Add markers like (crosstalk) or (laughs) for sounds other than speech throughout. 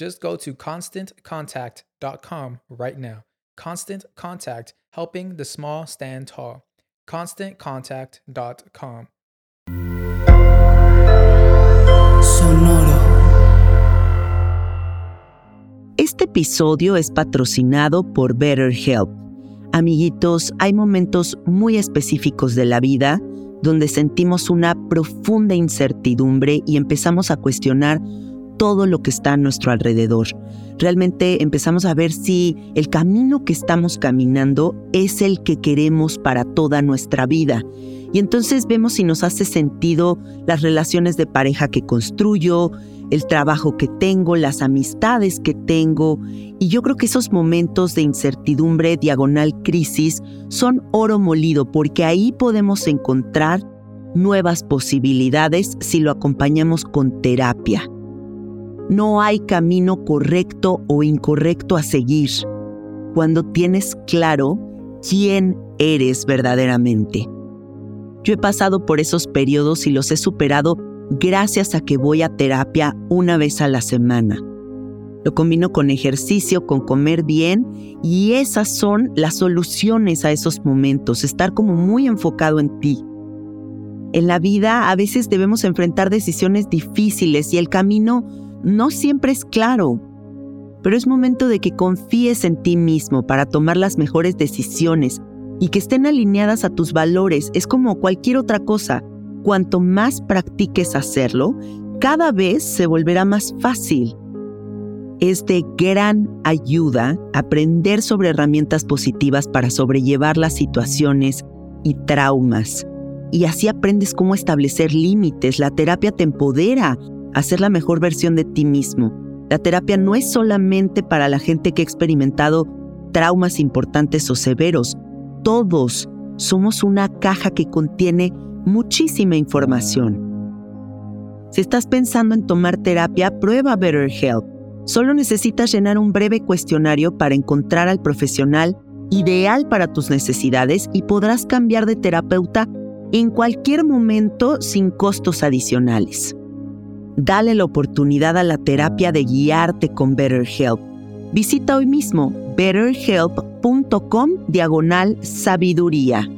Just go to constantcontact.com right now. Constant Contact, helping the small stand tall. ConstantContact.com. Sonoro. Este episodio es patrocinado por BetterHelp. Amiguitos, hay momentos muy específicos de la vida donde sentimos una profunda incertidumbre y empezamos a cuestionar todo lo que está a nuestro alrededor. Realmente empezamos a ver si el camino que estamos caminando es el que queremos para toda nuestra vida. Y entonces vemos si nos hace sentido las relaciones de pareja que construyo, el trabajo que tengo, las amistades que tengo. Y yo creo que esos momentos de incertidumbre, diagonal crisis, son oro molido porque ahí podemos encontrar nuevas posibilidades si lo acompañamos con terapia. No hay camino correcto o incorrecto a seguir cuando tienes claro quién eres verdaderamente. Yo he pasado por esos periodos y los he superado gracias a que voy a terapia una vez a la semana. Lo combino con ejercicio, con comer bien y esas son las soluciones a esos momentos, estar como muy enfocado en ti. En la vida a veces debemos enfrentar decisiones difíciles y el camino no siempre es claro, pero es momento de que confíes en ti mismo para tomar las mejores decisiones y que estén alineadas a tus valores. Es como cualquier otra cosa. Cuanto más practiques hacerlo, cada vez se volverá más fácil. Es de gran ayuda aprender sobre herramientas positivas para sobrellevar las situaciones y traumas. Y así aprendes cómo establecer límites. La terapia te empodera Hacer la mejor versión de ti mismo. La terapia no es solamente para la gente que ha experimentado traumas importantes o severos. Todos somos una caja que contiene muchísima información. Si estás pensando en tomar terapia, prueba BetterHelp. Solo necesitas llenar un breve cuestionario para encontrar al profesional ideal para tus necesidades y podrás cambiar de terapeuta en cualquier momento sin costos adicionales. Dale la oportunidad a la terapia de guiarte con BetterHelp. Visita hoy mismo betterhelp.com diagonal sabiduría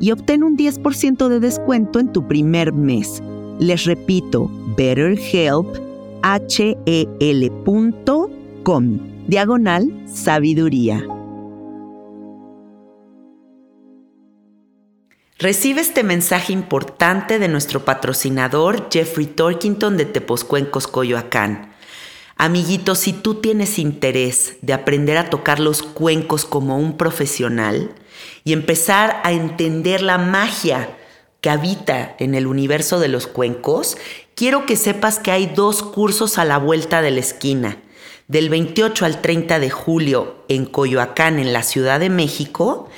y obtén un 10% de descuento en tu primer mes. Les repito, betterhelp.com diagonal sabiduría. Recibe este mensaje importante de nuestro patrocinador Jeffrey Torkington de Tepozcuencos, Coyoacán. Amiguito, si tú tienes interés de aprender a tocar los cuencos como un profesional y empezar a entender la magia que habita en el universo de los cuencos, quiero que sepas que hay dos cursos a la vuelta de la esquina. Del 28 al 30 de julio en Coyoacán, en la Ciudad de México,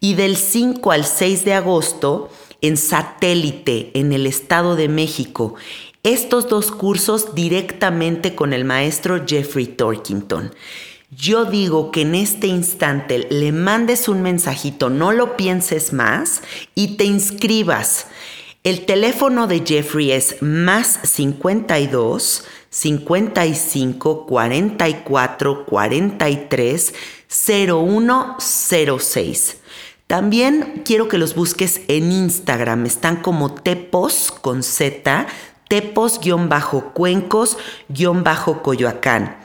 y del 5 al 6 de agosto en Satélite, en el Estado de México. Estos dos cursos directamente con el maestro Jeffrey Torkington. Yo digo que en este instante le mandes un mensajito, no lo pienses más y te inscribas. El teléfono de Jeffrey es más 52 55 44 43 0106. También quiero que los busques en Instagram. Están como tepos con Z, tepos-cuencos-coyoacán.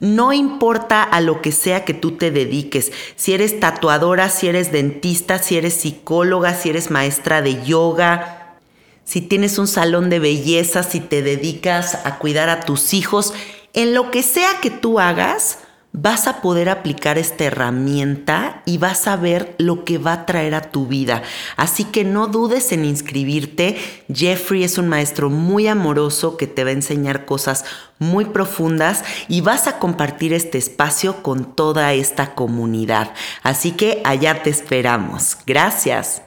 No importa a lo que sea que tú te dediques, si eres tatuadora, si eres dentista, si eres psicóloga, si eres maestra de yoga, si tienes un salón de belleza, si te dedicas a cuidar a tus hijos, en lo que sea que tú hagas, vas a poder aplicar esta herramienta y vas a ver lo que va a traer a tu vida. Así que no dudes en inscribirte. Jeffrey es un maestro muy amoroso que te va a enseñar cosas muy profundas y vas a compartir este espacio con toda esta comunidad. Así que allá te esperamos. Gracias.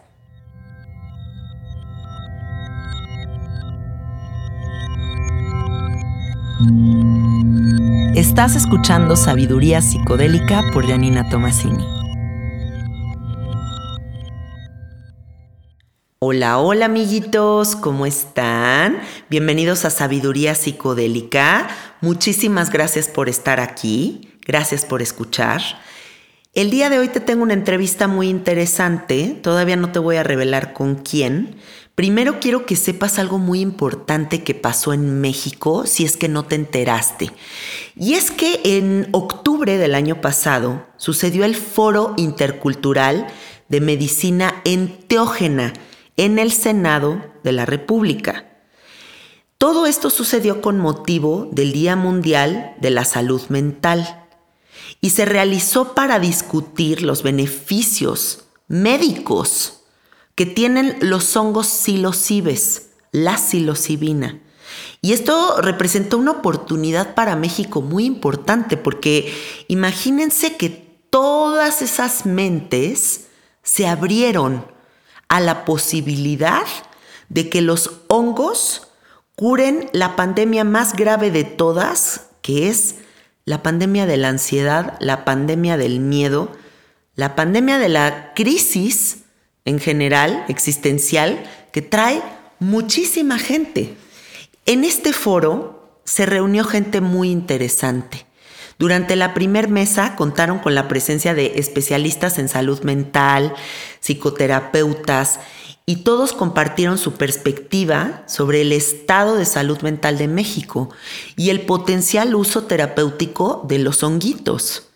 Estás escuchando Sabiduría Psicodélica por Janina Tomasini. Hola, hola amiguitos, ¿cómo están? Bienvenidos a Sabiduría Psicodélica. Muchísimas gracias por estar aquí, gracias por escuchar. El día de hoy te tengo una entrevista muy interesante, todavía no te voy a revelar con quién, Primero quiero que sepas algo muy importante que pasó en México, si es que no te enteraste. Y es que en octubre del año pasado sucedió el Foro Intercultural de Medicina Enteógena en el Senado de la República. Todo esto sucedió con motivo del Día Mundial de la Salud Mental y se realizó para discutir los beneficios médicos que tienen los hongos psilocibes, la psilocibina. Y esto representó una oportunidad para México muy importante porque imagínense que todas esas mentes se abrieron a la posibilidad de que los hongos curen la pandemia más grave de todas, que es la pandemia de la ansiedad, la pandemia del miedo, la pandemia de la crisis en general, existencial, que trae muchísima gente. En este foro se reunió gente muy interesante. Durante la primer mesa contaron con la presencia de especialistas en salud mental, psicoterapeutas, y todos compartieron su perspectiva sobre el estado de salud mental de México y el potencial uso terapéutico de los honguitos.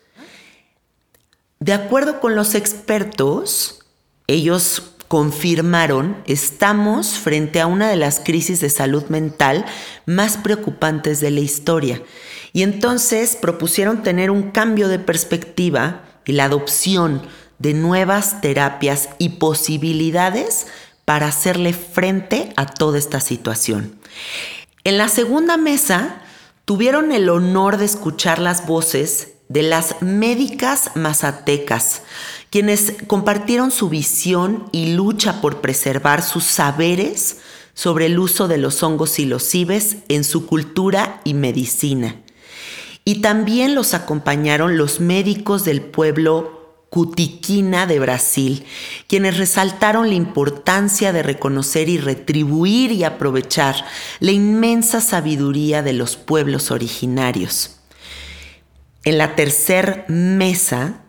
De acuerdo con los expertos, ellos confirmaron, estamos frente a una de las crisis de salud mental más preocupantes de la historia. Y entonces propusieron tener un cambio de perspectiva y la adopción de nuevas terapias y posibilidades para hacerle frente a toda esta situación. En la segunda mesa tuvieron el honor de escuchar las voces de las médicas mazatecas, quienes compartieron su visión y lucha por preservar sus saberes sobre el uso de los hongos y los cibes en su cultura y medicina. Y también los acompañaron los médicos del pueblo Cutiquina de Brasil, quienes resaltaron la importancia de reconocer y retribuir y aprovechar la inmensa sabiduría de los pueblos originarios. En la tercer mesa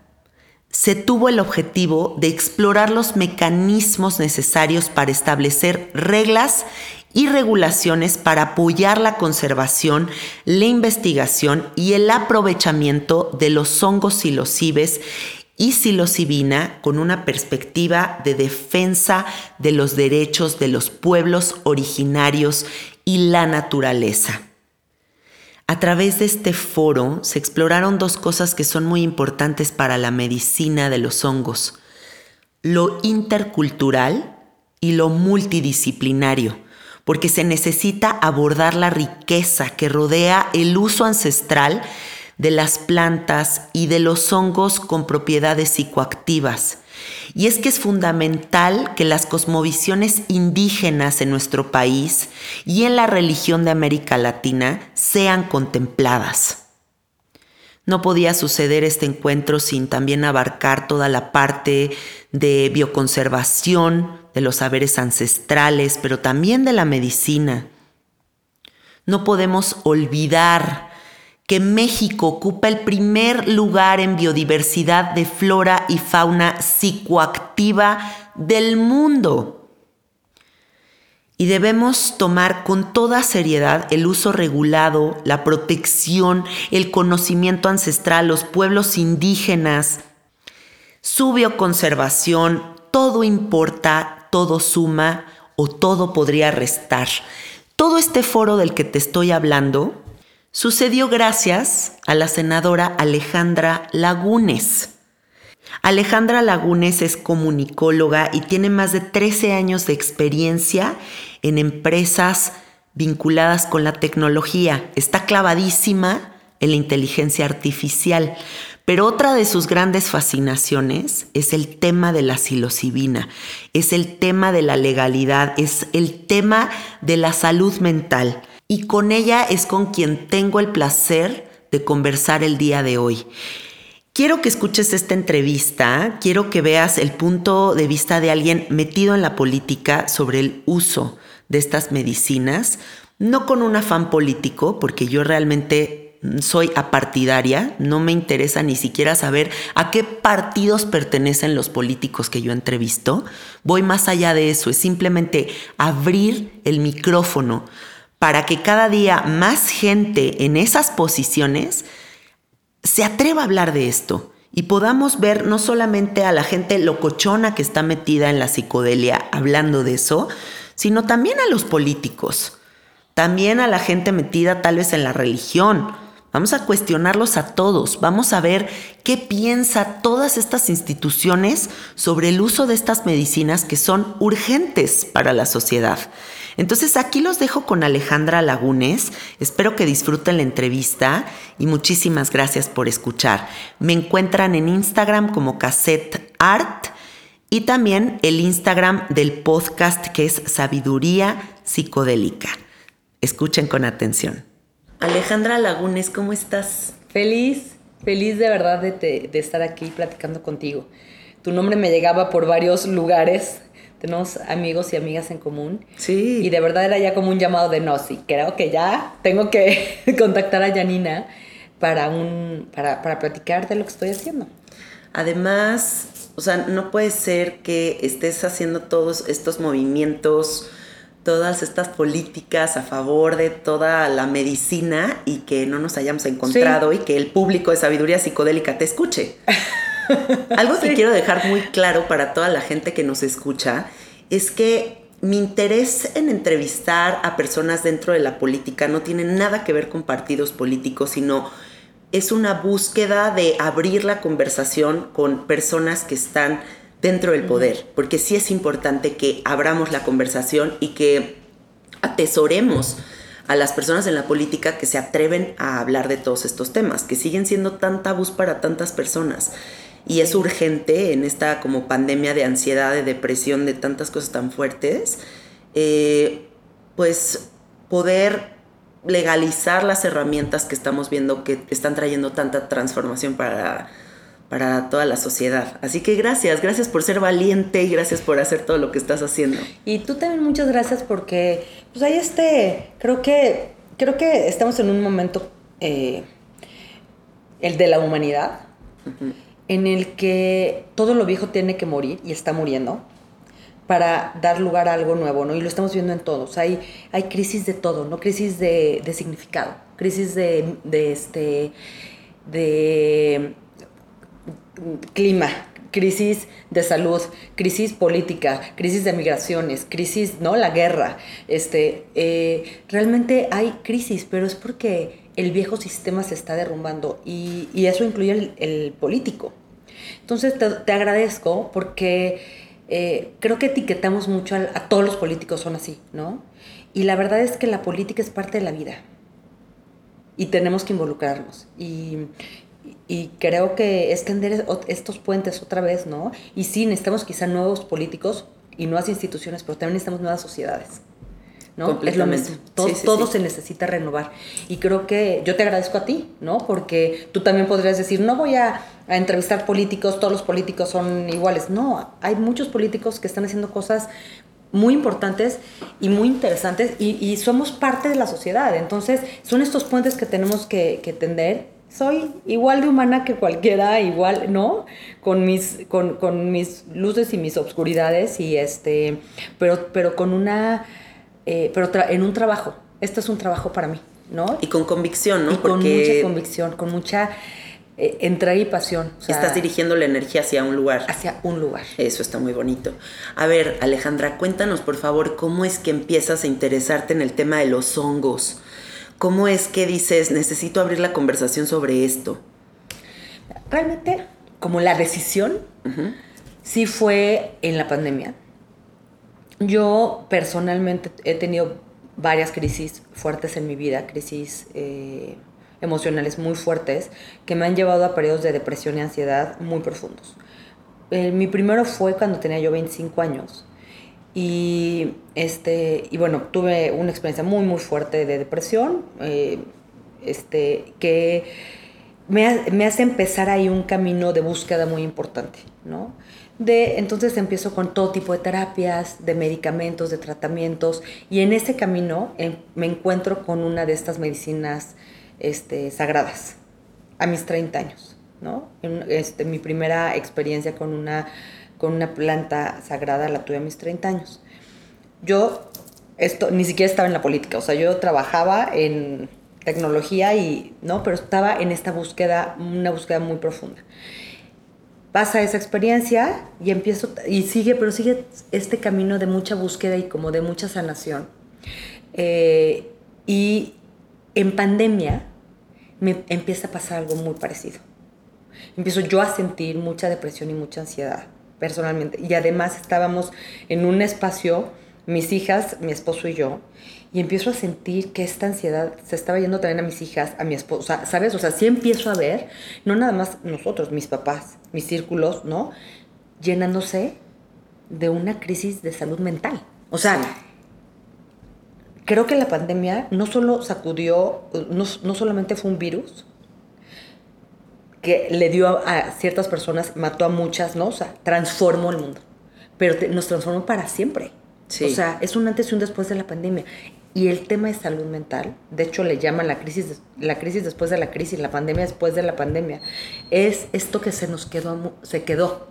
se tuvo el objetivo de explorar los mecanismos necesarios para establecer reglas y regulaciones para apoyar la conservación, la investigación y el aprovechamiento de los hongos psilocibes y psilocibina con una perspectiva de defensa de los derechos de los pueblos originarios y la naturaleza. A través de este foro se exploraron dos cosas que son muy importantes para la medicina de los hongos, lo intercultural y lo multidisciplinario, porque se necesita abordar la riqueza que rodea el uso ancestral de las plantas y de los hongos con propiedades psicoactivas y es que es fundamental que las cosmovisiones indígenas en nuestro país y en la religión de América Latina sean contempladas. No podía suceder este encuentro sin también abarcar toda la parte de bioconservación, de los saberes ancestrales, pero también de la medicina. No podemos olvidar que México ocupa el primer lugar en biodiversidad de flora y fauna psicoactiva del mundo. Y debemos tomar con toda seriedad el uso regulado, la protección, el conocimiento ancestral, los pueblos indígenas, su bioconservación, todo importa, todo suma o todo podría restar. Todo este foro del que te estoy hablando sucedió gracias a la senadora Alejandra Lagunes. Alejandra Lagunes es comunicóloga y tiene más de 13 años de experiencia en empresas vinculadas con la tecnología. Está clavadísima en la inteligencia artificial. Pero otra de sus grandes fascinaciones es el tema de la psilocibina, es el tema de la legalidad, es el tema de la salud mental y con ella es con quien tengo el placer de conversar el día de hoy. Quiero que escuches esta entrevista, quiero que veas el punto de vista de alguien metido en la política sobre el uso de estas medicinas, no con un afán político, porque yo realmente soy apartidaria, no me interesa ni siquiera saber a qué partidos pertenecen los políticos que yo entrevisto. Voy más allá de eso, es simplemente abrir el micrófono para que cada día más gente en esas posiciones se atreva a hablar de esto y podamos ver no solamente a la gente locochona que está metida en la psicodelia hablando de eso, sino también a los políticos, también a la gente metida tal vez en la religión. Vamos a cuestionarlos a todos, vamos a ver qué piensa todas estas instituciones sobre el uso de estas medicinas que son urgentes para la sociedad. Entonces aquí los dejo con Alejandra Lagunes. Espero que disfruten la entrevista y muchísimas gracias por escuchar. Me encuentran en Instagram como Cassette Art y también el Instagram del podcast que es Sabiduría Psicodélica. Escuchen con atención. Alejandra Lagunes, ¿cómo estás? Feliz, feliz de verdad de, de estar aquí platicando contigo. Tu nombre me llegaba por varios lugares tenemos amigos y amigas en común. Sí. Y de verdad era ya como un llamado de no, sí, creo que ya tengo que (laughs) contactar a Janina para, un, para, para platicar de lo que estoy haciendo. Además, o sea, no puede ser que estés haciendo todos estos movimientos, todas estas políticas a favor de toda la medicina y que no nos hayamos encontrado y que el público de sabiduría psicodélica te escuche. (laughs) (laughs) Algo que quiero dejar muy claro para toda la gente que nos escucha es que mi interés en entrevistar a personas dentro de la política no tiene nada que ver con partidos políticos, sino es una búsqueda de abrir la conversación con personas que están dentro del poder, porque sí es importante que abramos la conversación y que atesoremos a las personas en la política que se atreven a hablar de todos estos temas, que siguen siendo tan tabús para tantas personas y es urgente en esta como pandemia de ansiedad, de depresión, de tantas cosas tan fuertes, eh, pues poder legalizar las herramientas que estamos viendo que están trayendo tanta transformación para, para toda la sociedad. Así que gracias, gracias por ser valiente y gracias por hacer todo lo que estás haciendo. Y tú también muchas gracias porque pues hay este, creo que, creo que estamos en un momento, eh, el de la humanidad, en el que todo lo viejo tiene que morir y está muriendo para dar lugar a algo nuevo, ¿no? Y lo estamos viendo en todos. Hay, crisis de todo, ¿no? Crisis de, significado, crisis de, de, este, de clima, crisis de salud, crisis política, crisis de migraciones, crisis, ¿no? La guerra. Este, eh, realmente hay crisis, pero es porque el viejo sistema se está derrumbando y, eso incluye el, político. Entonces te, agradezco porque eh, creo que etiquetamos mucho a, todos los políticos, son así, ¿no? Y la verdad es que la política es parte de la vida y tenemos que involucrarnos. Y, y creo que extender estos puentes otra vez, ¿no? Y sí, necesitamos quizá nuevos políticos y nuevas instituciones, pero también necesitamos nuevas sociedades. ¿No? Es lo mismo. Todo, sí, sí, todo sí. se necesita renovar. Y creo que yo te agradezco a ti, ¿no? Porque tú también podrías decir, no voy a, a, entrevistar políticos, todos los políticos son iguales. No, hay muchos políticos que están haciendo cosas muy importantes y muy interesantes y, y somos parte de la sociedad. Entonces, son estos puentes que tenemos que, que tender soy igual de humana que cualquiera, igual, ¿no? Con mis, con, con mis luces y mis obscuridades, y este, pero, pero con una eh, pero en un trabajo. Esto es un trabajo para mí, ¿no? Y con convicción, ¿no? Y con mucha convicción, con mucha eh, entrega y pasión. O sea, Estás dirigiendo la energía hacia un lugar. Hacia un lugar. Eso está muy bonito. A ver, Alejandra, cuéntanos por favor cómo es que empiezas a interesarte en el tema de los hongos. ¿Cómo es que dices, necesito abrir la conversación sobre esto? Realmente, como la decisión, uh -huh. sí fue en la pandemia yo personalmente he tenido varias crisis fuertes en mi vida, crisis eh, emocionales muy fuertes, que me han llevado a periodos de depresión y ansiedad muy profundos. Mi primero fue cuando tenía yo 25 años. Y, este, y bueno, tuve una experiencia muy, muy fuerte de depresión, eh, este, que me hace empezar ahí un camino de búsqueda muy importante, ¿no? De entonces empiezo con todo tipo de terapias, de medicamentos, de tratamientos y en ese camino me encuentro con una de estas medicinas este, sagradas a mis 30 años, ¿no? Este, mi primera experiencia con una, con una planta sagrada la tuve a mis 30 años. Yo esto ni siquiera estaba en la política, o sea, yo trabajaba en tecnología y no, pero estaba en esta búsqueda, una búsqueda muy profunda pasa esa experiencia y empiezo, y sigue, pero sigue este camino de mucha búsqueda y como de mucha sanación. Eh, y en pandemia me empieza a pasar algo muy parecido. Empiezo yo a sentir mucha depresión y mucha ansiedad, personalmente. Y además estábamos en un espacio, mis hijas, mi esposo y yo, y empiezo a sentir que esta ansiedad se estaba yendo también a mis hijas, a mi esposa, ¿sabes? O sea, sí empiezo a ver, no nada más nosotros, mis papás, mis círculos, ¿no? Llenándose de una crisis de salud mental. O sea, sí. creo que la pandemia no solo sacudió, no, no solamente fue un virus, que le dio a, a, ciertas personas, mató a muchas, ¿no? O sea, transformó el mundo, pero te, nos transformó para siempre. Sí. O sea, es un antes y un después de la pandemia. Y el tema de salud mental, de hecho le llaman la crisis, la crisis después de la crisis, la pandemia después de la pandemia, es esto que se nos quedó, se quedó,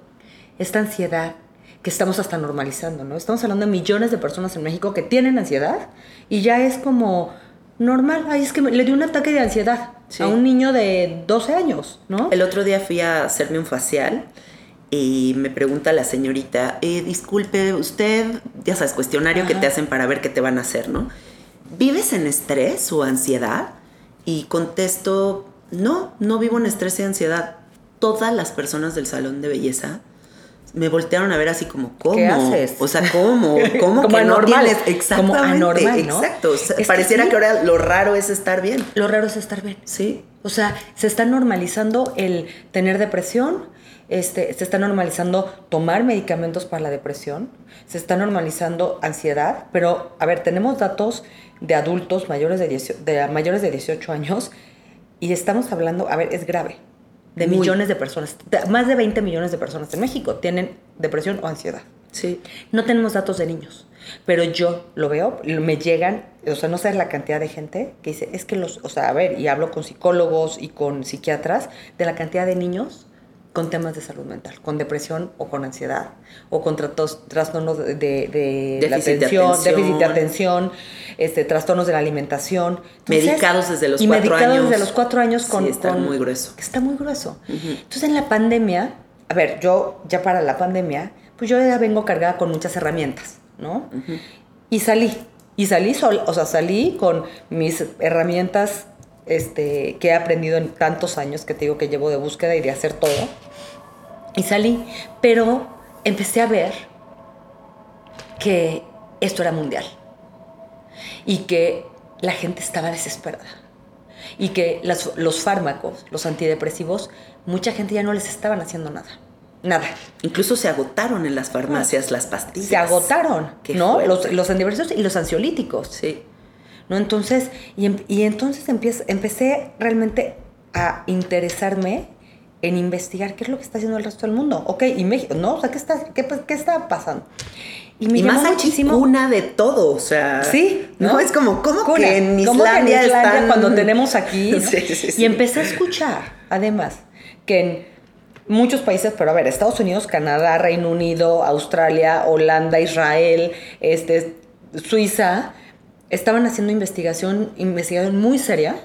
esta ansiedad que estamos hasta normalizando, ¿no? Estamos hablando de millones de personas en México que tienen ansiedad y ya es como normal, ay, es que le dio un ataque de ansiedad sí. a un niño de 12 años, ¿no? El otro día fui a hacerme un facial y me pregunta la señorita, eh, disculpe, usted, ya sabes, cuestionario Ajá. que te hacen para ver qué te van a hacer, ¿no? ¿Vives en estrés o ansiedad? Y contesto, no, no vivo en estrés y ansiedad. Todas las personas del salón de belleza me voltearon a ver así como, ¿cómo? ¿Qué haces? O sea, ¿cómo? (laughs) ¿Cómo como que anormal. no tienes? Exactamente, como anormal, ¿no? exacto. O sea, pareciera que, sí. que ahora lo raro es estar bien. Lo raro es estar bien. Sí. O sea, se está normalizando el tener depresión, este, se está normalizando tomar medicamentos para la depresión, se está normalizando ansiedad, pero a ver, tenemos datos de adultos mayores de, 18, de mayores de 18 años y estamos hablando, a ver, es grave, de Muy. millones de personas, de, más de 20 millones de personas en México tienen depresión o ansiedad. Sí. No tenemos datos de niños, pero yo lo veo, me llegan, o sea, no sabes la cantidad de gente que dice, es que los, o sea, a ver, y hablo con psicólogos y con psiquiatras de la cantidad de niños con temas de salud mental, con depresión o con ansiedad, o con trastornos de, de, de la atención, déficit de atención, este, trastornos de la alimentación. Entonces, medicados desde los y cuatro medicados años. desde los cuatro años con... Sí, está con, muy grueso. Está muy grueso. Uh -huh. Entonces en la pandemia, a ver, yo ya para la pandemia, pues yo ya vengo cargada con muchas herramientas, ¿no? Uh -huh. Y salí, y salí sol, o sea, salí con mis herramientas este, que he aprendido en tantos años que te digo que llevo de búsqueda y de hacer todo. Y salí, pero empecé a ver que esto era mundial y que la gente estaba desesperada y que los fármacos, los antidepresivos, mucha gente ya no les estaban haciendo nada. Nada. Incluso se agotaron en las farmacias las pastillas. Se agotaron, ¿no? Los, los, antidepresivos y los ansiolíticos. Sí. ¿No? Entonces, y, em, y entonces empecé, empecé realmente a interesarme en investigar qué es lo que está haciendo el resto del mundo. Ok, y México, ¿no? O sea, ¿qué está, qué, qué está pasando? Y me y más muchísimo. una de todo, o sea. Sí. ¿no? Es como, ¿cómo que en Islandia, están... cuando tenemos aquí? (laughs) sí, sí, sí. Y empecé a escuchar, además, que en muchos países, pero a ver, Estados Unidos, Canadá, Reino Unido, Australia, Holanda, Israel, este, Suiza, estaban haciendo investigación, investigación muy seria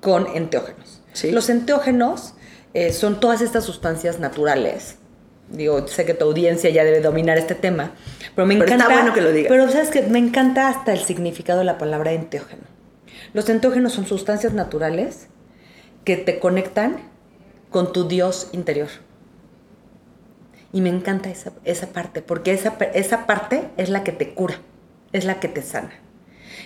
con enteógenos. Los enteógenos eh, son todas estas sustancias naturales digo, sé que tu audiencia ya debe dominar este tema, pero me encanta. Está bueno que lo digas. Pero sabes que me encanta hasta el significado de la palabra enteógeno. Los enteógenos son sustancias naturales que te conectan con tu Dios interior. Y me encanta esa, esa parte, porque esa, esa parte es la que te cura, es la que te sana.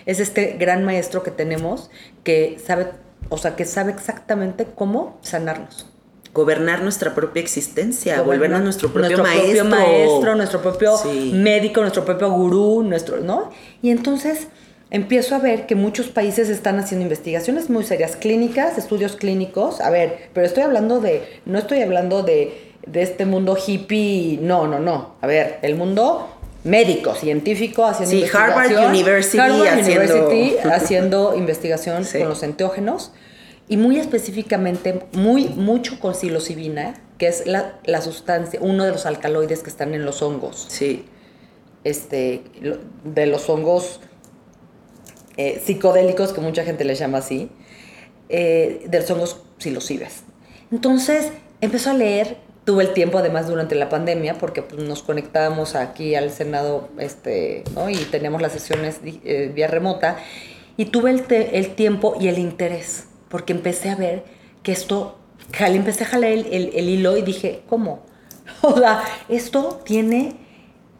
Es este gran maestro que tenemos que sabe, o sea, que sabe exactamente cómo sanarnos gobernar nuestra propia existencia, volvernos nuestro propio nuestro maestro. Propio maestro, nuestro propio médico, nuestro propio gurú, nuestro, ¿no? Y entonces empiezo a ver que muchos países están haciendo investigaciones muy serias, clínicas, estudios clínicos. A ver, pero estoy hablando de, no estoy hablando de, de este mundo hippie, no, no, no. A ver, el mundo médico, científico, haciendo sí, Harvard University Harvard haciendo... University (laughs) haciendo investigación con los enteógenos y muy específicamente, muy, mucho con psilocibina, que es la, la, sustancia, uno de los alcaloides que están en los hongos. Sí. Este, de los hongos eh, psicodélicos, que mucha gente les llama así, eh, de los hongos psilocibes. Entonces, empezó a leer, tuve el tiempo además durante la pandemia, porque pues, nos conectábamos aquí al Senado, este, ¿no? Y teníamos las sesiones eh, vía remota, y tuve el, el tiempo y el interés porque empecé a ver que esto, empecé a jalar el, el, hilo y dije, ¿cómo? (laughs) O sea, esto tiene,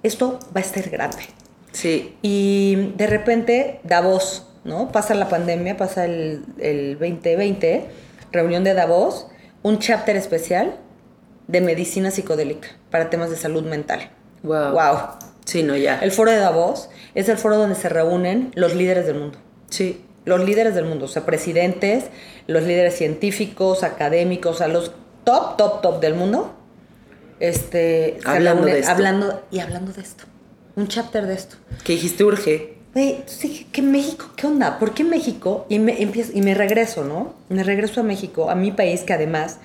esto va a ser grande. Sí. Y de repente, Davos, ¿no? Pasa la pandemia, pasa el, el 2020, reunión de Davos, un chapter especial de medicina psicodélica para temas de salud mental. Wow. Wow. Sí, no, ya. El foro de Davos es el foro donde se reúnen los líderes del mundo. Sí los líderes del mundo, o sea, presidentes, los líderes científicos, académicos, a los top, top, top del mundo, este, hablando, de esto. hablando y hablando de esto. Un chapter de esto. Que dijiste urge. sí, que México, ¿qué onda? ¿Por qué México? Y me, empiezo, y me regreso, ¿no? Me regreso a México, a mi país, que además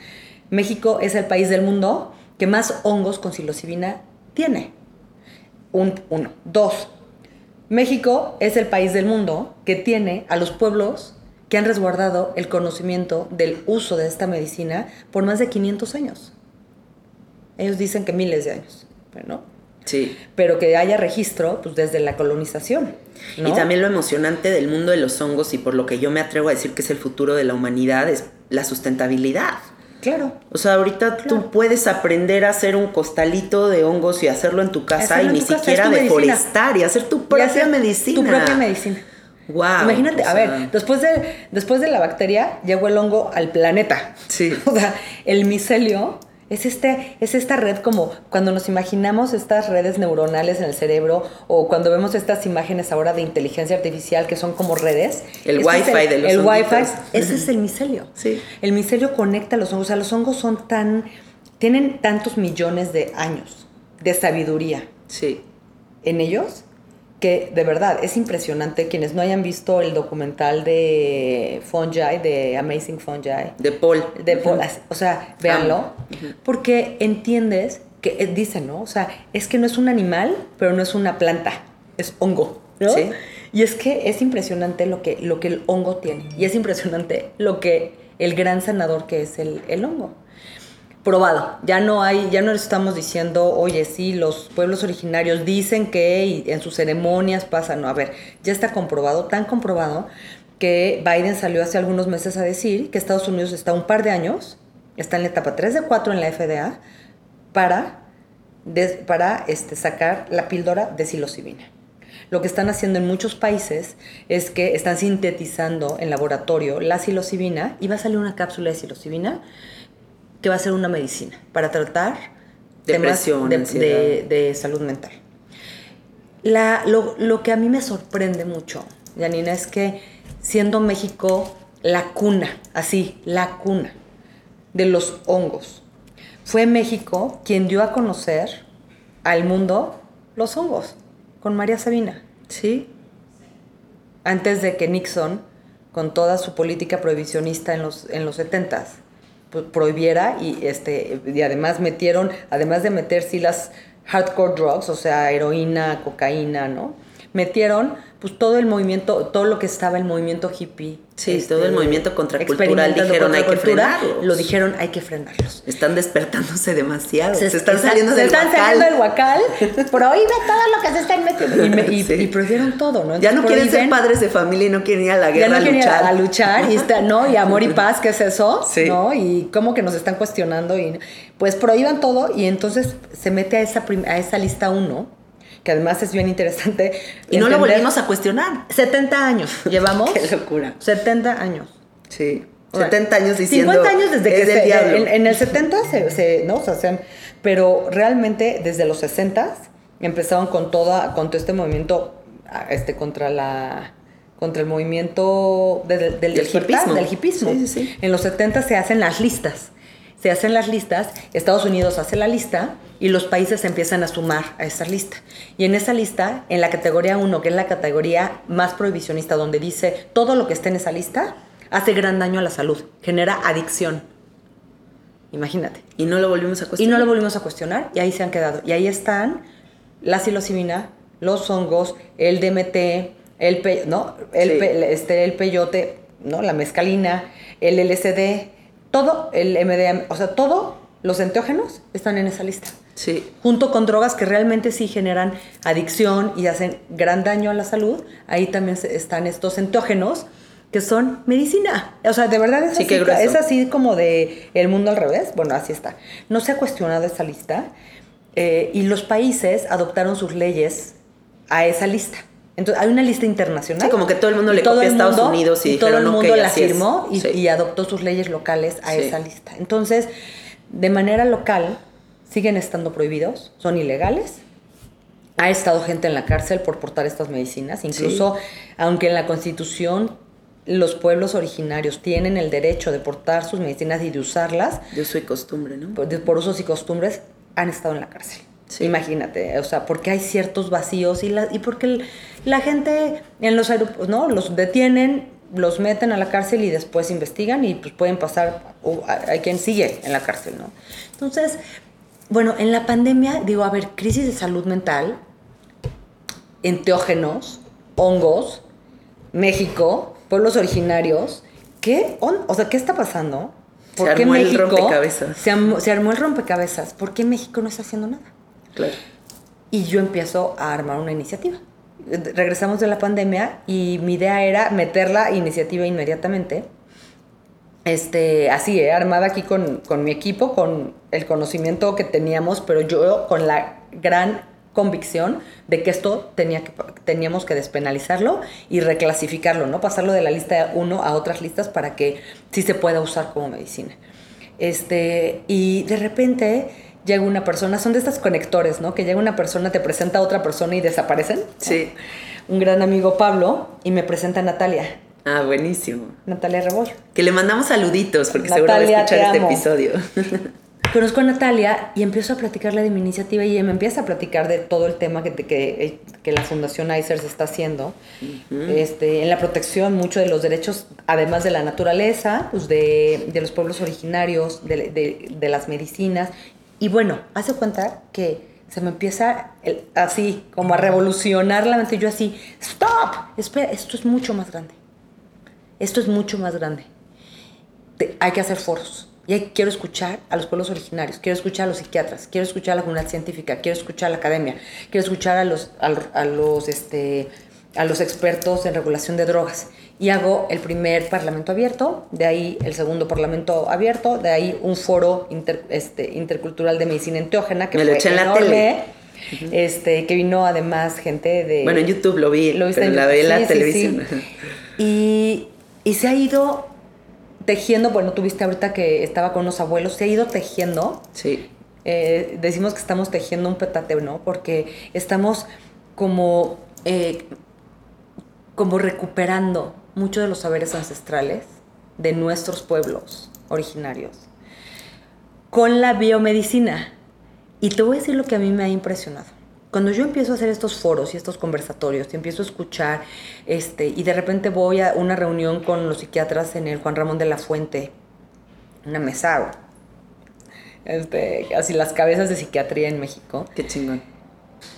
México es el país del mundo que más hongos con psilocibina tiene. Un, uno. Dos, México es el país del mundo que tiene a los pueblos que han resguardado el conocimiento del uso de esta medicina por más de 500 años. Ellos dicen que miles de años, ¿no? Sí. Pero que haya registro pues, desde la colonización. Y también lo emocionante del mundo de los hongos y por lo que yo me atrevo a decir que es el futuro de la humanidad es la sustentabilidad. Claro. O sea, ahorita tú puedes aprender a hacer un costalito de hongos y hacerlo en tu casa y ni siquiera deforestar y hacer tu propia medicina. Tu propia medicina. Wow. Imagínate, a ver, después de, después de la bacteria llegó el hongo al planeta. Sí. (laughs) O sea, el micelio es, este, es esta red como cuando nos imaginamos estas redes neuronales en el cerebro o cuando vemos estas imágenes ahora de inteligencia artificial que son como redes. El wifi de los El wifi, ese es el micelio. Sí. El micelio conecta los hongos. O sea, los hongos son tan, tienen tantos millones de años de sabiduría. Sí. En ellos que de verdad es impresionante quienes no hayan visto el documental de Fungi, de Amazing Fungi. De Paul. De Paul, o sea, véanlo, porque entiendes que eh, dicen, ¿no? O sea, es que no es un animal, pero no es una planta, es hongo, ¿no? Sí. Y es que es impresionante lo que, lo que el hongo tiene, y es impresionante lo que el gran sanador que es el, el hongo probado. Ya no hay, ya no estamos diciendo, oye, sí, los pueblos originarios dicen que en sus ceremonias pasa. No, a ver, ya está comprobado, tan comprobado que Biden salió hace algunos meses a decir que Estados Unidos está un par de años, está en la etapa 3 de 4 en la FDA, para, para este, sacar la píldora de psilocibina. Lo que están haciendo en muchos países es que están sintetizando en laboratorio la psilocibina y va a salir una cápsula de psilocibina que va a ser una medicina para tratar temas Depresión, de, ansiedad. de- de salud mental. La- lo, lo que a mí me sorprende mucho, Janina, es que siendo México la cuna, así, la cuna de los hongos, fue México quien dio a conocer al mundo los hongos con María Sabina. Sí. Antes de que Nixon, con toda su política prohibicionista en los, en los 70s, pues, prohibiera y, este, y además metieron, además de meter sí las hardcore drugs, o sea, heroína, cocaína, ¿no? Metieron pues todo el movimiento, todo lo que estaba el movimiento hippie. este, Sí, todo el movimiento contracultural dijeron, "Hay que contracultura", frenarlos. Lo dijeron, hay que frenarlos. Están despertándose demasiado. Se, Se- están está- saliendo se del están guacal. saliendo del guacal. Prohíbe todo lo que se está metiendo. Y, me- y- Sí. y prohibieron todo, ¿no? Ya no Entonces, quieren ser padres de familia y no quieren ir a la ya guerra no a quieren ir luchar. a luchar y está, no y amor y (laughs) paz qué es eso Sí. no y cómo que nos están cuestionando y pues prohíban todo y entonces se mete a esa a esa lista uno que además es bien interesante Y no lo entender- volvimos a cuestionar. 70 años (laughs) llevamos Qué locura. 70 años Sí. Bueno, 70 años diciendo. 50 años desde que es se- diablo. En, en el 70 se, se- ¿no? O sea, se- pero realmente desde los 60 empezaron con toda con todo este movimiento este contra la contra el movimiento de- de- del, Del despertar, hipismo. del hipismo. Sí, sí, sí. En los 70 se hacen las listas. Se hacen las listas, Estados Unidos hace la lista y los países empiezan a sumar a esa lista. Y en esa lista, en la categoría 1, que es la categoría más prohibicionista, donde dice todo lo que esté en esa lista, hace gran daño a la salud, genera adicción. Imagínate. Y no lo volvimos a Y cuestionar. no lo volvimos a cuestionar y ahí se han quedado. Y ahí están la psilocibina, los hongos, el DMT, el, pe- ¿no? el, Sí. pe- este, el peyote, ¿no? la mescalina, el LSD, todo, el MDMA, o sea, todos los enteógenos están en esa lista. Sí. Junto con drogas que realmente sí generan adicción y hacen gran daño a la salud, ahí también están estos enteógenos que son medicina. O sea, de verdad es, Sí, así, es así como de el mundo al revés. Bueno, así está. No se ha cuestionado esa lista eh, y los países adoptaron sus leyes a esa lista. Entonces, hay una lista internacional. Sí, como que todo el mundo Y le copia a Estados Unidos y todo el dijeron, "Ok, mundo la así es". firmó y, Sí. y adoptó sus leyes locales a Sí. esa lista. Entonces, de manera local, siguen estando prohibidos, son ilegales. Ha estado gente en la cárcel por portar estas medicinas. Incluso, aunque en la Constitución los pueblos originarios tienen el derecho de portar sus medicinas y de usarlas, Yo soy costumbre, ¿no? por, de- por usos y costumbres, han estado en la cárcel. Sí. Imagínate, o sea, porque hay ciertos vacíos y, la, y porque el- la gente en los aeropuertos, ¿no? Los detienen, los meten a la cárcel y después investigan y pues pueden pasar, o hay hay quien sigue en la cárcel, ¿no? Entonces, bueno, en la pandemia, digo, a ver, crisis de salud mental, enteógenos, hongos, México, pueblos originarios, ¿qué? on- O sea, ¿qué está pasando? Se armó el rompecabezas. Se, se armó el rompecabezas. ¿Por qué México no está haciendo nada? Claro. Y yo empiezo a armar una iniciativa. Regresamos de la pandemia y mi idea era meter la iniciativa inmediatamente. Este, así, eh, armada aquí con, con mi equipo, con el conocimiento que teníamos, pero yo con la gran convicción de que esto tenía que, teníamos que despenalizarlo y reclasificarlo, ¿no? Pasarlo de la lista 1 a otras listas para que sí se pueda usar como medicina. Este, y de repente llega una persona, son de estos conectores, ¿no? Que llega una persona, te presenta a otra persona y desaparecen. Sí. Un gran amigo Pablo y me presenta a Natalia, Ah, buenísimo. Natalia Rebollo. Que le mandamos saluditos porque seguro va a Natalia, escuchar te este episodio. (laughs) Conozco a Natalia y empiezo a platicarle de mi iniciativa y ella me empieza a platicar de todo el tema que, que, que la Fundación ICERS está haciendo este, en la protección mucho de los derechos, además de la naturaleza, pues de, de los pueblos originarios, de, de- de las medicinas. Y bueno, hace cuenta que se me empieza el- así, como a revolucionar la mente. Yo así, stop, espera, esto es mucho más grande. Esto es mucho más grande hay que hacer foros. Y hay- quiero escuchar a los pueblos originarios, quiero escuchar a los psiquiatras, quiero escuchar a la comunidad científica, quiero escuchar a la academia, quiero escuchar a los, a, a los, este, a los expertos en regulación de drogas. Y hago el primer parlamento abierto, de ahí el segundo parlamento abierto, de ahí un foro inter- este, intercultural de medicina enteógena que Me lo fue eché en la tele. este, que vino además gente de... Bueno, en YouTube lo vi, Lo viste pero en la vi en la Sí, sí, televisión. sí. Y, y se ha ido tejiendo, bueno, tuviste ahorita que estaba con unos abuelos, se ha ido tejiendo Sí. eh, decimos que estamos tejiendo un petate, ¿no? Porque estamos como, eh, como recuperando muchos de los saberes ancestrales de nuestros pueblos originarios con la biomedicina. Y te voy a decir lo que a mí me ha impresionado. Cuando yo empiezo a hacer estos foros y estos conversatorios, y empiezo a escuchar, este, y de repente voy a una reunión con los psiquiatras en el Juan Ramón de la Fuente, una mesa, este, así las cabezas de psiquiatría en México, Qué chingón.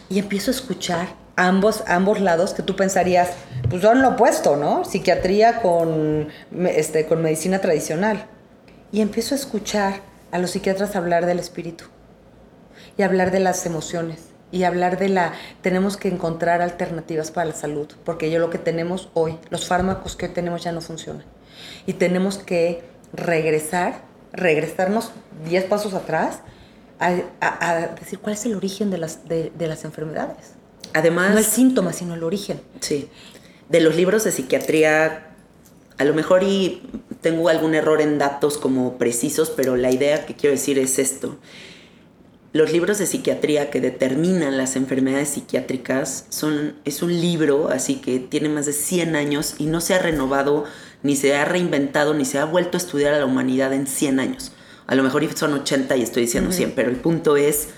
y empiezo a escuchar ambos, ambos lados que tú pensarías, pues son lo opuesto, ¿no? Psiquiatría con, este, con medicina tradicional. Y empiezo a escuchar a los psiquiatras hablar del espíritu y hablar de las emociones y hablar de la tenemos que encontrar alternativas para la salud porque yo lo que tenemos hoy los fármacos que hoy tenemos ya no funcionan y tenemos que regresar regresarnos 10 pasos atrás a, decir cuál es el origen de las, de las enfermedades Además, no el síntoma sino el origen Sí. De los libros de psiquiatría, a lo mejor y tengo algún error en datos como precisos, pero la idea que quiero decir es esto. Los libros de psiquiatría que determinan las enfermedades psiquiátricas son, es un libro, así que tiene más de 100 años y no se ha renovado, ni se ha reinventado, ni se ha vuelto a estudiar a la humanidad en 100 años. A lo mejor son 80 y estoy diciendo 100, pero el punto es,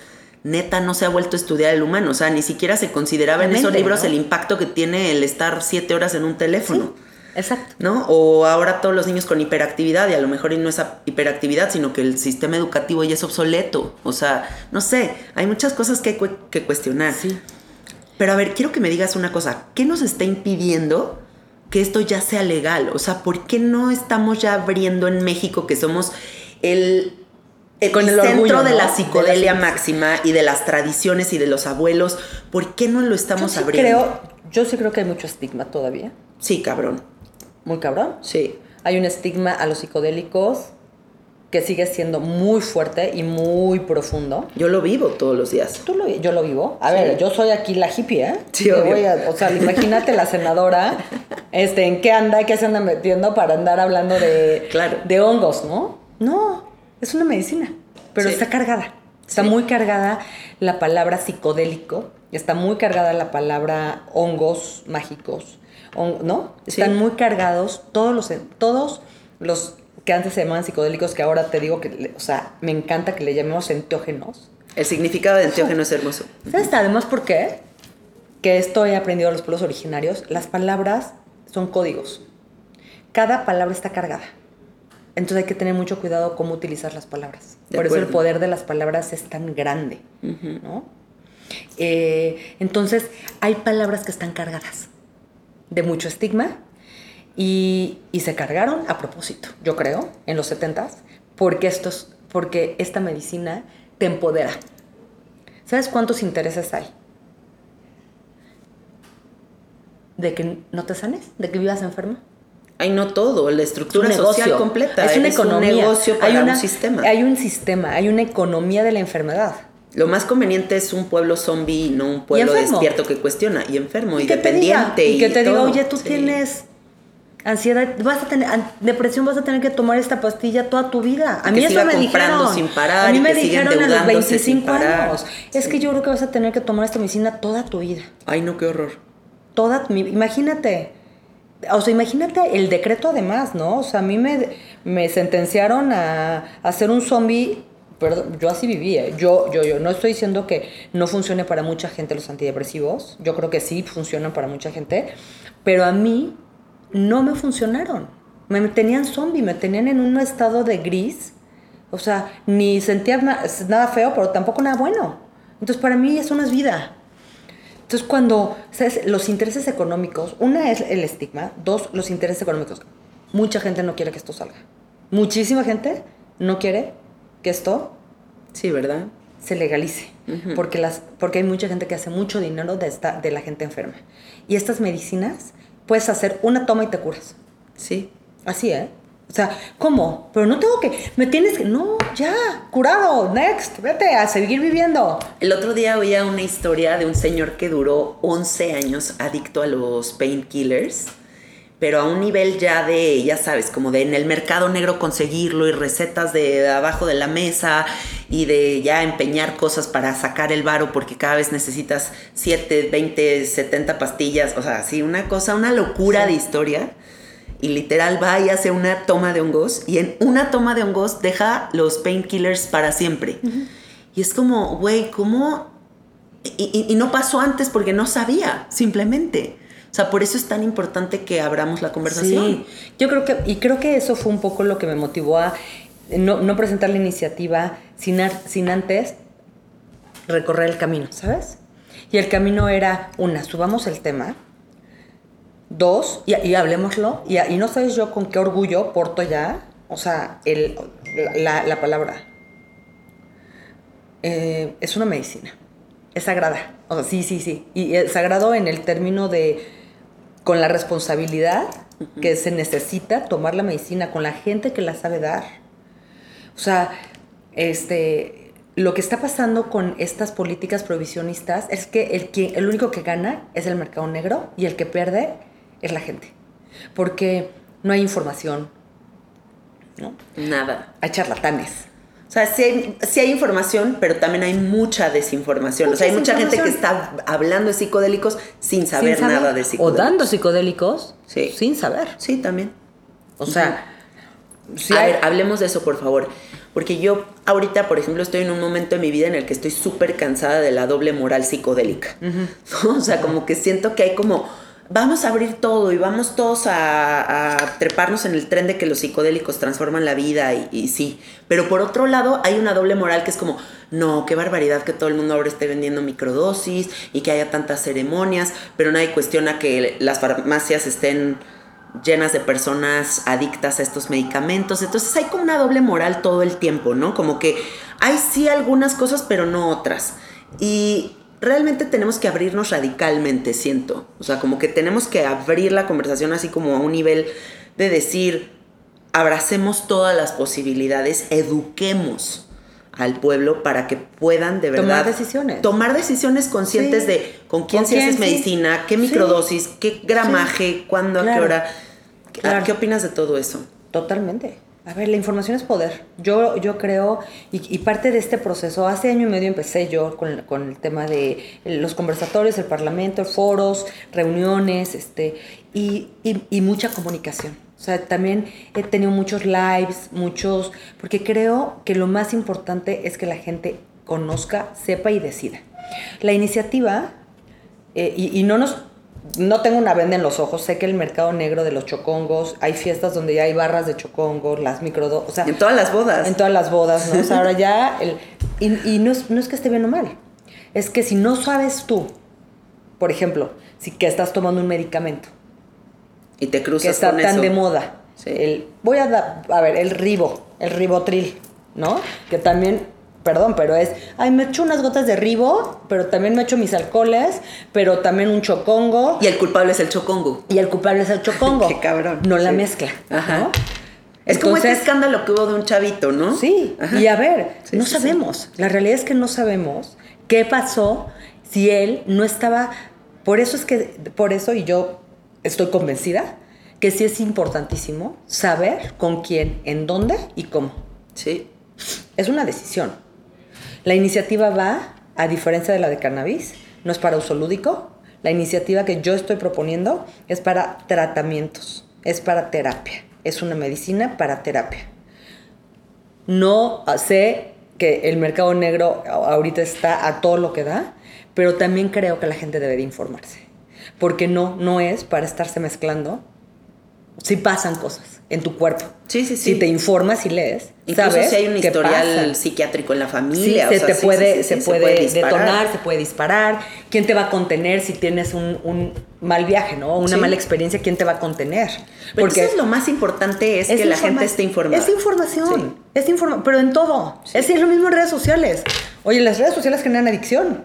neta, no se ha vuelto a estudiar el humano. O sea, ni siquiera se consideraba en esos libros ¿no? el impacto que tiene el estar 7 horas en un teléfono. exacto ¿no? O ahora todos los niños con hiperactividad y a lo mejor no es hiperactividad, sino que el sistema educativo ya es obsoleto. O sea, no sé, hay muchas cosas que hay cu- que cuestionar. Sí. Pero a ver, quiero que me digas una cosa. ¿Qué nos está impidiendo que esto ya sea legal? O sea, ¿por qué no estamos ya abriendo en México que somos el, el Con el centro orgullo, de la De la psicodelia máxima y de las tradiciones y de los abuelos? ¿Por qué no lo yo estamos sí abriendo? creo yo sí creo que hay mucho estigma todavía Sí, cabrón. muy cabrón Sí. hay un estigma a los psicodélicos que sigue siendo muy fuerte y muy profundo. Yo lo vivo todos los días. Tú lo, yo lo vivo. A ver, yo soy aquí la hippie, ¿eh? Sí, obvio. voy a- o sea, imagínate la senadora, (laughs) este, en qué anda, qué se anda metiendo para andar hablando de, Claro. de hongos, ¿no? No, es una medicina, pero Sí. está cargada. Está Sí. muy cargada la palabra psicodélico, está muy cargada la palabra hongos mágicos, hon- ¿no? Sí. Están muy cargados todos los, todos los que antes se llamaban psicodélicos, que ahora te digo que, o sea, me encanta que le llamemos enteógenos. El significado de enteógeno es hermoso. ¿Sabes además por qué? Que esto he aprendido de los pueblos originarios. Las palabras son códigos. Cada palabra está cargada. Entonces hay que tener mucho cuidado cómo utilizar las palabras. De por eso el poder de las palabras es tan grande. ¿no? Eh, entonces hay palabras que están cargadas de mucho estigma y, y se cargaron a propósito, yo creo, en los 70s, porque, estos, porque esta medicina te empodera. ¿Sabes cuántos intereses hay? De que no te sanes, de que vivas enferma. Hay no todo, la estructura Es social negocio. completa. Es una Eres economía. un negocio para hay una- un sistema. Hay un sistema, hay una economía de la enfermedad. Lo más conveniente es un pueblo zombie no un pueblo despierto que cuestiona y enfermo y, dependiente. y que te diga, oye, tú Sí. tienes ansiedad, vas a tener depresión, vas a tener que tomar esta pastilla toda tu vida. A mí que eso me dijeron. sin parar a mí y me dijeron a los endeudándose sin 25 parar. años. Es que yo creo que vas a tener que tomar esta medicina toda tu vida. Ay, no, qué horror. Toda imagínate. O sea, imagínate el decreto además, ¿no? O sea, a mí me, me sentenciaron a, ser un zombie. Perdón, yo así vivía. Yo, yo, yo. No estoy diciendo que no funcione para mucha gente los antidepresivos. Yo creo que sí funcionan para mucha gente. Pero a mí no me funcionaron. Me tenían zombie, me tenían en un estado de gris. O sea, ni sentía na- nada feo, pero tampoco nada bueno. Entonces, para mí eso no es vida. Entonces, cuando, ¿sabes? Los intereses económicos, una es el estigma, dos, los intereses económicos. Mucha gente no quiere que esto salga. Muchísima gente no quiere que esto Sí, ¿verdad? se legalice, porque, las, porque hay mucha gente que hace mucho dinero de, esta, de la gente enferma. Y estas medicinas, puedes hacer una toma y te curas. Sí. Así, ¿eh? O sea, ¿cómo? Pero no tengo que, me tienes que, no, ya, curado, next, vete a seguir viviendo. El otro día oía una historia de un señor que duró 11 años adicto a los painkillers, pero a un nivel ya de, ya sabes, como de en el mercado negro conseguirlo y recetas de abajo de la mesa y de ya empeñar cosas para sacar el varo porque cada vez necesitas 7, 20, 70 pastillas, o sea, sí, una cosa, una locura de historia y literal va y hace una toma de hongos y en una toma de hongos deja los painkillers para siempre. Y es como, güey, ¿cómo? Y, y, no pasó antes porque no sabía, simplemente. O sea, por eso es tan importante que abramos la conversación. Sí, yo creo que, y creo que eso fue un poco lo que me motivó a no, no presentar la iniciativa sin, sin antes recorrer el camino, ¿sabes? Y el camino era, una, subamos el tema, Dos, y, y hablemoslo, y, y, no sabes yo con qué orgullo porto ya, o sea, el, la, la palabra. Eh, es una medicina, es sagrada, o sea, sí, sí, sí, y es sagrado en el término de, con la responsabilidad que se necesita tomar la medicina, con la gente que la sabe dar. O sea, este, lo que está pasando con estas políticas provisionistas es que el, que, el único que gana es el mercado negro y el que pierde es la gente. Porque no hay información, ¿no? Nada. Hay charlatanes. O sea, sí hay, sí hay información, pero también hay mucha desinformación. Mucha o sea, hay mucha gente que está hablando de psicodélicos sin saber, sin saber, nada de psicodélicos. O dando psicodélicos sí. sin saber. Sí, también. O sea... Sí a hay... ver, hablemos de eso, por favor. Porque yo ahorita, por ejemplo, estoy en un momento de mi vida en el que estoy súper cansada de la doble moral psicodélica. Uh -huh. ¿no? O sea, como que siento que hay como vamos a abrir todo y vamos todos a, treparnos en el tren de que los psicodélicos transforman la vida y, y, sí. Pero por otro lado hay una doble moral que es como, no, qué barbaridad que todo el mundo ahora esté vendiendo microdosis y que haya tantas ceremonias, pero nadie cuestiona que las farmacias estén llenas de personas adictas a estos medicamentos. Entonces hay como una doble moral todo el tiempo, ¿no? Como que hay sí algunas cosas, pero no otras. Y realmente tenemos que abrirnos radicalmente, siento. O sea, como que tenemos que abrir la conversación así como a un nivel de decir, abracemos todas las posibilidades, eduquemos al pueblo para que puedan de verdad tomar decisiones. Tomar decisiones conscientes sí. de con quién se medicina, sí. qué microdosis, sí. qué gramaje, cuándo, claro. a qué hora. Claro. ¿Qué opinas de todo eso? Totalmente. A ver, la información es poder. Yo, yo creo, y, y, parte de este proceso, hace año y medio empecé yo con, con, el tema de los conversatorios, el parlamento, foros, reuniones, este, y, y, y mucha comunicación. O sea, también he tenido muchos lives, muchos, porque creo que lo más importante es que la gente conozca, sepa y decida. La iniciativa, eh, y, y no nos no tengo una venda en los ojos, sé que el mercado negro de los chocongos, hay fiestas donde ya hay barras de chocongos, las micro, o sea, en todas las bodas. En todas las bodas, ¿no? O sea, ahora ya, el, y, y no, es, no, es, que esté bien o mal, es que si no sabes tú, por ejemplo, si que estás tomando un medicamento y te cruzas que está con tan eso. de moda, sí. el, voy a dar, a ver, el ribo, el ribotril, ¿no? Que también perdón, pero es, ay, me echo unas gotas de ribo, pero también me echo mis alcoholes, pero también un chocongo. Y el culpable es el chocongo. Y el culpable es el chocongo. (laughs) Qué cabrón. No la mezcla. Ajá. ¿no? Es Entonces, como este escándalo que hubo de un chavito, ¿no? Sí. Ajá. Y a ver, sí, no sí, sabemos. La realidad es que no sabemos qué pasó si él no estaba. Por eso es que, por eso, y yo estoy convencida, que sí es importantísimo saber con quién, en dónde y cómo. Sí. Es una decisión. La iniciativa va, a diferencia de la de cannabis, no es para uso lúdico. La iniciativa que yo estoy proponiendo es para tratamientos, es para terapia. Es una medicina para terapia. No sé que el mercado negro ahorita está a todo lo que da, pero también creo que la gente debe de informarse. Porque no, no es para estarse mezclando. Si pasan cosas en tu cuerpo. Sí, sí, sí. Si te informas y lees, Incluso sabes si hay un historial pasa. psiquiátrico en la familia. Sí, o se, sea, te puede, sí, se, puede puede disparar. detonar, se puede disparar. ¿Quién te va a contener si tienes un, un mal viaje, no? Una mala experiencia, ¿quién te va a contener? Pero Porque eso es lo más importante, es, es que la gente esté informada. Es información, es informa pero en todo. Es lo mismo en redes sociales. Oye, las redes sociales generan adicción.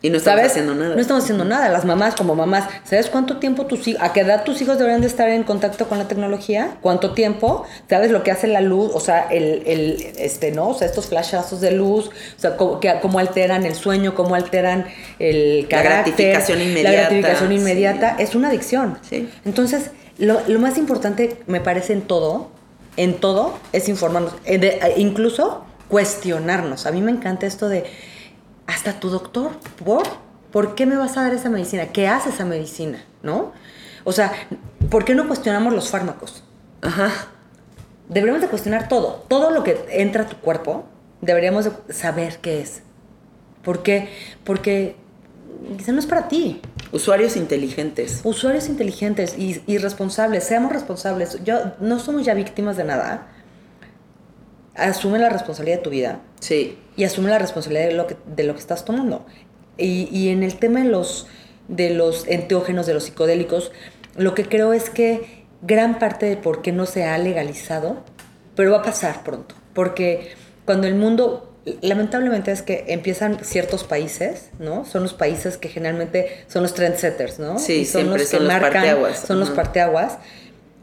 Y no estamos ¿Sabes? haciendo nada. No estamos haciendo nada. Las mamás como mamás, ¿sabes cuánto tiempo tus hijos, a qué edad tus hijos deberían de estar en contacto con la tecnología? ¿Cuánto tiempo? ¿Sabes lo que hace la luz? O sea, el, el este, ¿no? O sea, estos flashazos de luz, o sea, cómo, que- cómo alteran el sueño, cómo alteran el La carácter. gratificación inmediata, La gratificación inmediata. sí. Es una adicción. Sí. Entonces, lo, lo más importante, me parece, en todo, en todo, es informarnos. eh, de- eh, incluso cuestionarnos. A mí me encanta esto de, hasta tu doctor, ¿por? ¿Por qué me vas a dar esa medicina? ¿Qué hace esa medicina? ¿No? O sea, ¿por qué no cuestionamos los fármacos? Ajá. Deberíamos de cuestionar todo. Todo lo que entra a tu cuerpo, deberíamos de saber qué es. ¿Por qué? Porque quizá no es para ti. Usuarios inteligentes. Usuarios inteligentes y, y responsables, seamos responsables. Yo, no somos ya víctimas de nada. Asume la responsabilidad de tu vida Sí. y asume la responsabilidad de lo que, de lo que estás tomando. Y, y en el tema de los, de los enteógenos, de los psicodélicos, lo que creo es que gran parte de por qué no se ha legalizado, pero va a pasar pronto. Porque cuando el mundo, lamentablemente es que empiezan ciertos países, ¿no? Son los países que generalmente son los trendsetters, ¿no? Sí, Y son siempre los que son los parteaguas, son los parteaguas.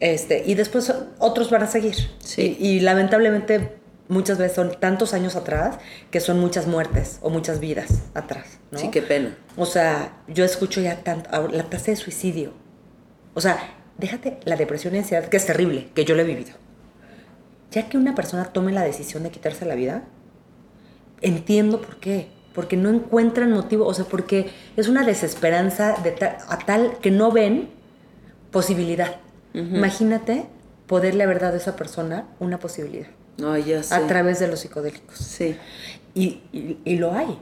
Este, y después otros van a seguir. Sí. Y, y lamentablemente muchas veces son tantos años atrás que son muchas muertes o muchas vidas atrás. ¿no? Sí, qué pena. O sea, yo escucho ya tanto, la tasa de suicidio. O sea, déjate la depresión y ansiedad, que es terrible, que yo lo he vivido. Ya que una persona tome la decisión de quitarse la vida, entiendo por qué. Porque no encuentran motivo, o sea, porque es una desesperanza de ta- a tal que no ven posibilidad. Imagínate poderle haber dado a esa persona una posibilidad No, ya sé. a través de los psicodélicos. Sí. Y, y- y lo hay.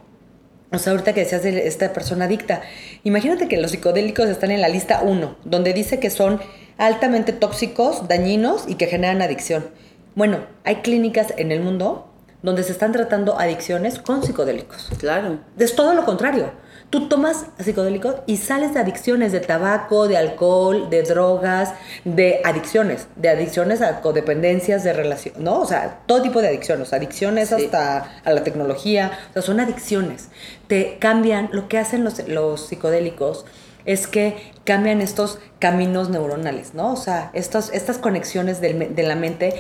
O sea, ahorita que decías de esta persona adicta, imagínate que los psicodélicos están en la lista 1, donde dice que son altamente tóxicos, dañinos y que generan adicción. Bueno, hay clínicas en el mundo donde se están tratando adicciones con psicodélicos. Claro. Es todo lo contrario. Tú tomas psicodélicos y sales de adicciones de tabaco, de alcohol, de drogas, de adicciones, de adicciones a codependencias, de relación, ¿no? O sea, todo tipo de adicciones, adicciones Sí. hasta a la tecnología, o sea, son adicciones. Te cambian, lo que hacen los, los psicodélicos es que cambian estos caminos neuronales, ¿no? O sea, estos, estas conexiones del de la mente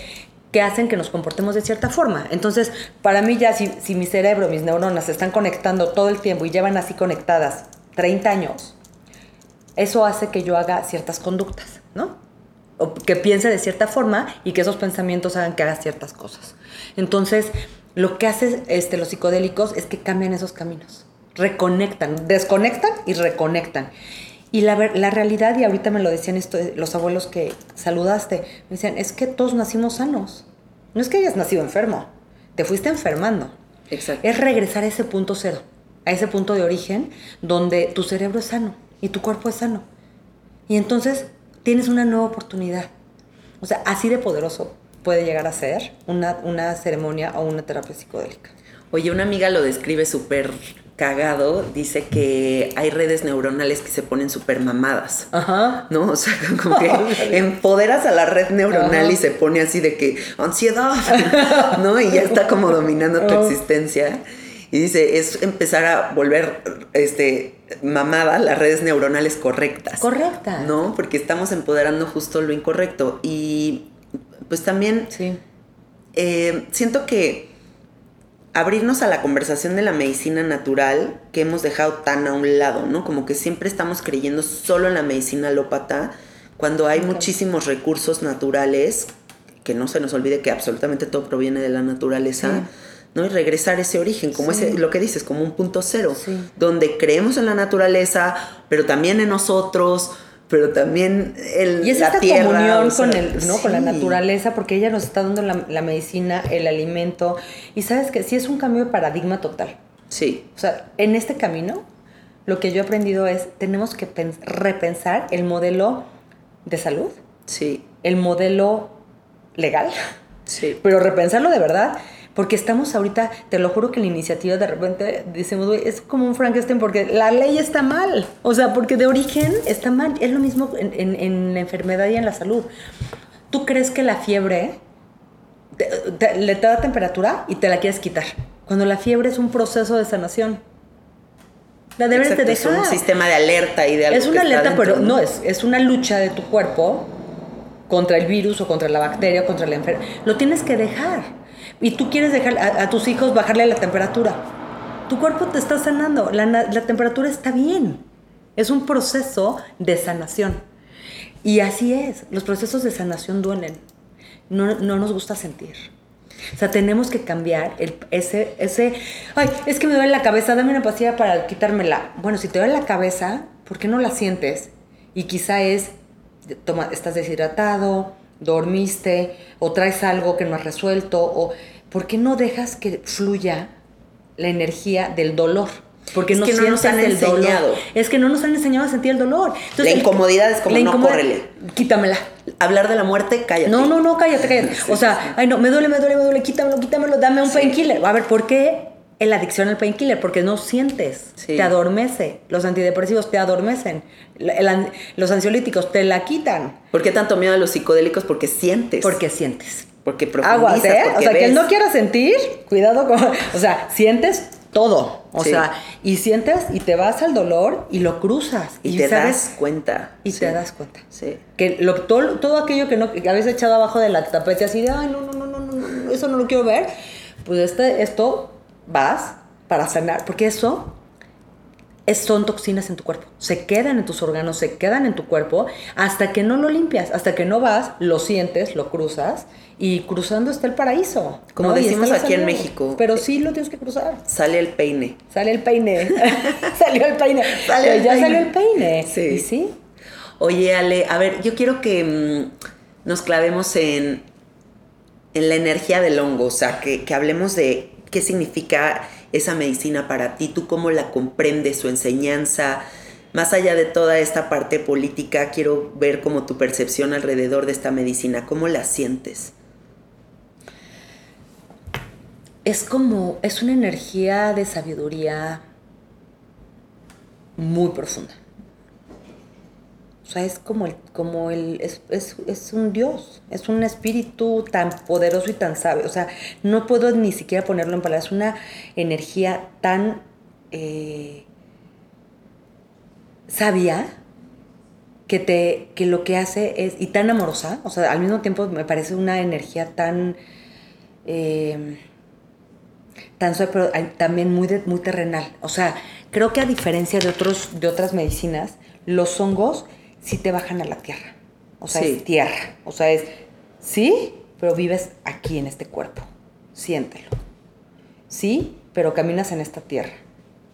que hacen que nos comportemos de cierta forma. Entonces, para mí ya si, si mi cerebro, mis neuronas se están conectando todo el tiempo y llevan así conectadas 30 años, eso hace que yo haga ciertas conductas, ¿no? O que piense de cierta forma y que esos pensamientos hagan que haga ciertas cosas. Entonces, lo que hacen este, los psicodélicos es que cambian esos caminos, reconectan, desconectan y reconectan. Y la, la realidad, y ahorita me lo decían esto, los abuelos que saludaste, me decían, es que todos nacimos sanos. No es que hayas nacido enfermo, te fuiste enfermando. Exacto. Es regresar a ese punto cero, a ese punto de origen donde tu cerebro es sano y tu cuerpo es sano. Y entonces tienes una nueva oportunidad. O sea, así de poderoso puede llegar a ser una, una ceremonia o una terapia psicodélica. Oye, una amiga lo describe súper cagado. Dice que hay redes neuronales que se ponen súper mamadas. Ajá. ¿no? O sea, (laughs) como que (laughs) empoderas a la red neuronal y se pone así de que ansiedad, ¿no? Y ya está como dominando tu (laughs) Oh. existencia. Y dice, es empezar a volver este mamada las redes neuronales correctas. Correcta. ¿No? Porque estamos empoderando justo lo incorrecto. Y pues también Sí. eh, siento que abrirnos a la conversación de la medicina natural que hemos dejado tan a un lado, ¿no? Como que siempre estamos creyendo solo en la medicina alópata cuando hay muchísimos recursos naturales, que no se nos olvide que absolutamente todo proviene de la naturaleza. Sí. ¿no? Y regresar a ese origen, como Sí. ese, lo que dices, como un punto cero, Sí. donde creemos en la naturaleza, pero también en nosotros, pero también en Y es la esta tierra. comunión o sea, con, el, ¿no? con la naturaleza, porque ella nos está dando la, la medicina, el alimento. Y sabes que sí es un cambio de paradigma total. Sí, O sea, en este camino, lo que yo he aprendido es, tenemos que pens- repensar el modelo de salud, sí, el modelo legal, sí. pero repensarlo de verdad. Porque estamos ahorita, te lo juro que la iniciativa de repente decimos, güey, es como un Frankenstein porque la ley está mal. O sea, porque de origen está mal. Es lo mismo en, en- en la enfermedad y en la salud. ¿Tú crees que la fiebre te, te- le te da temperatura y te la quieres quitar? Cuando la fiebre es un proceso de sanación. La debes de Exacto, es dejar. un sistema de alerta y de algo Es que una está alerta, dentro, pero no es, es una lucha de tu cuerpo contra el virus o contra la bacteria o contra la enfermedad. Lo tienes que dejar. Y tú quieres dejar a, a tus hijos bajarle la temperatura. Tu cuerpo te está sanando, la, la temperatura está bien. Es un proceso de sanación. Y así es, los procesos de sanación duelen. No, no nos gusta sentir. O sea, tenemos que cambiar el- ese, ese, ay, es que me duele la cabeza, dame una pastilla para quitármela. Bueno, si te duele la cabeza, ¿por qué no la sientes? Y quizá es, toma, estás deshidratado, dormiste, o traes algo que no has resuelto, o ¿por qué no dejas que fluya la energía del dolor? Porque Es no que no nos han el dolor. enseñado. Es que no nos han enseñado a sentir el dolor. La el- incomodidad es como, la no, córrele. Quítamela. Hablar de la muerte, cállate. No, no, no, cállate, cállate. Sí, o sea, ay, no, me duele, me duele, me duele, quítamelo, quítamelo, dame un Sí. painkiller. A ver, ¿por qué la adicción al painkiller? Porque no sientes, te adormece. Los antidepresivos te adormecen. La- los ansiolíticos te la quitan. ¿Por qué tanto miedo a los psicodélicos? Porque sientes. Porque sientes. Porque profundizas, Aguas, ¿eh? O porque sea, que ves. no quiera sentir, cuidado con... O sea, sientes todo. O Sí. sea, y sientes y te vas al dolor y lo cruzas. Y, te sabes- das cuenta. Y Sí. te das cuenta. Sí. Que lo- todo, todo aquello que, no, que habías echado abajo de la tapete así de, ay, no, no, no, no, no, no, eso no lo quiero ver, pues este, esto vas para sanar, porque eso es, son toxinas en tu cuerpo. Se quedan en tus órganos, se quedan en tu cuerpo, hasta que no lo limpias, hasta que no vas, lo sientes, lo cruzas, y cruzando está el paraíso. Como decimos aquí en. México. Pero sí lo tienes que cruzar. Sale el peine. Sale el peine. (laughs) salió el peine. (laughs) Sale el ya peine. salió el peine. Sí. ¿Y sí? Oye, Ale, a ver, yo quiero que mm, nos clavemos en, en la energía del hongo, o sea, que, que hablemos de qué significa esa medicina para ti, tú cómo la comprendes, su enseñanza. Más allá de toda esta parte política, quiero ver como tu percepción alrededor de esta medicina, cómo la sientes. Es como, es una energía de sabiduría muy profunda. O sea, es como el, como el, es, es- es un Dios, es un espíritu tan poderoso y tan sabio. O sea, no puedo ni siquiera ponerlo en palabras. Es una energía tan eh, sabia que, te, que lo que hace es, y tan amorosa, o sea, al mismo tiempo me parece una energía tan... eh, tan suave, pero también muy, de- muy terrenal. O sea, creo que a diferencia de, otros, de otras medicinas, los hongos sí te bajan a la tierra. O sea, Sí. es tierra. O sea, es sí, pero vives aquí en este cuerpo. Siéntelo. Sí, pero caminas en esta tierra.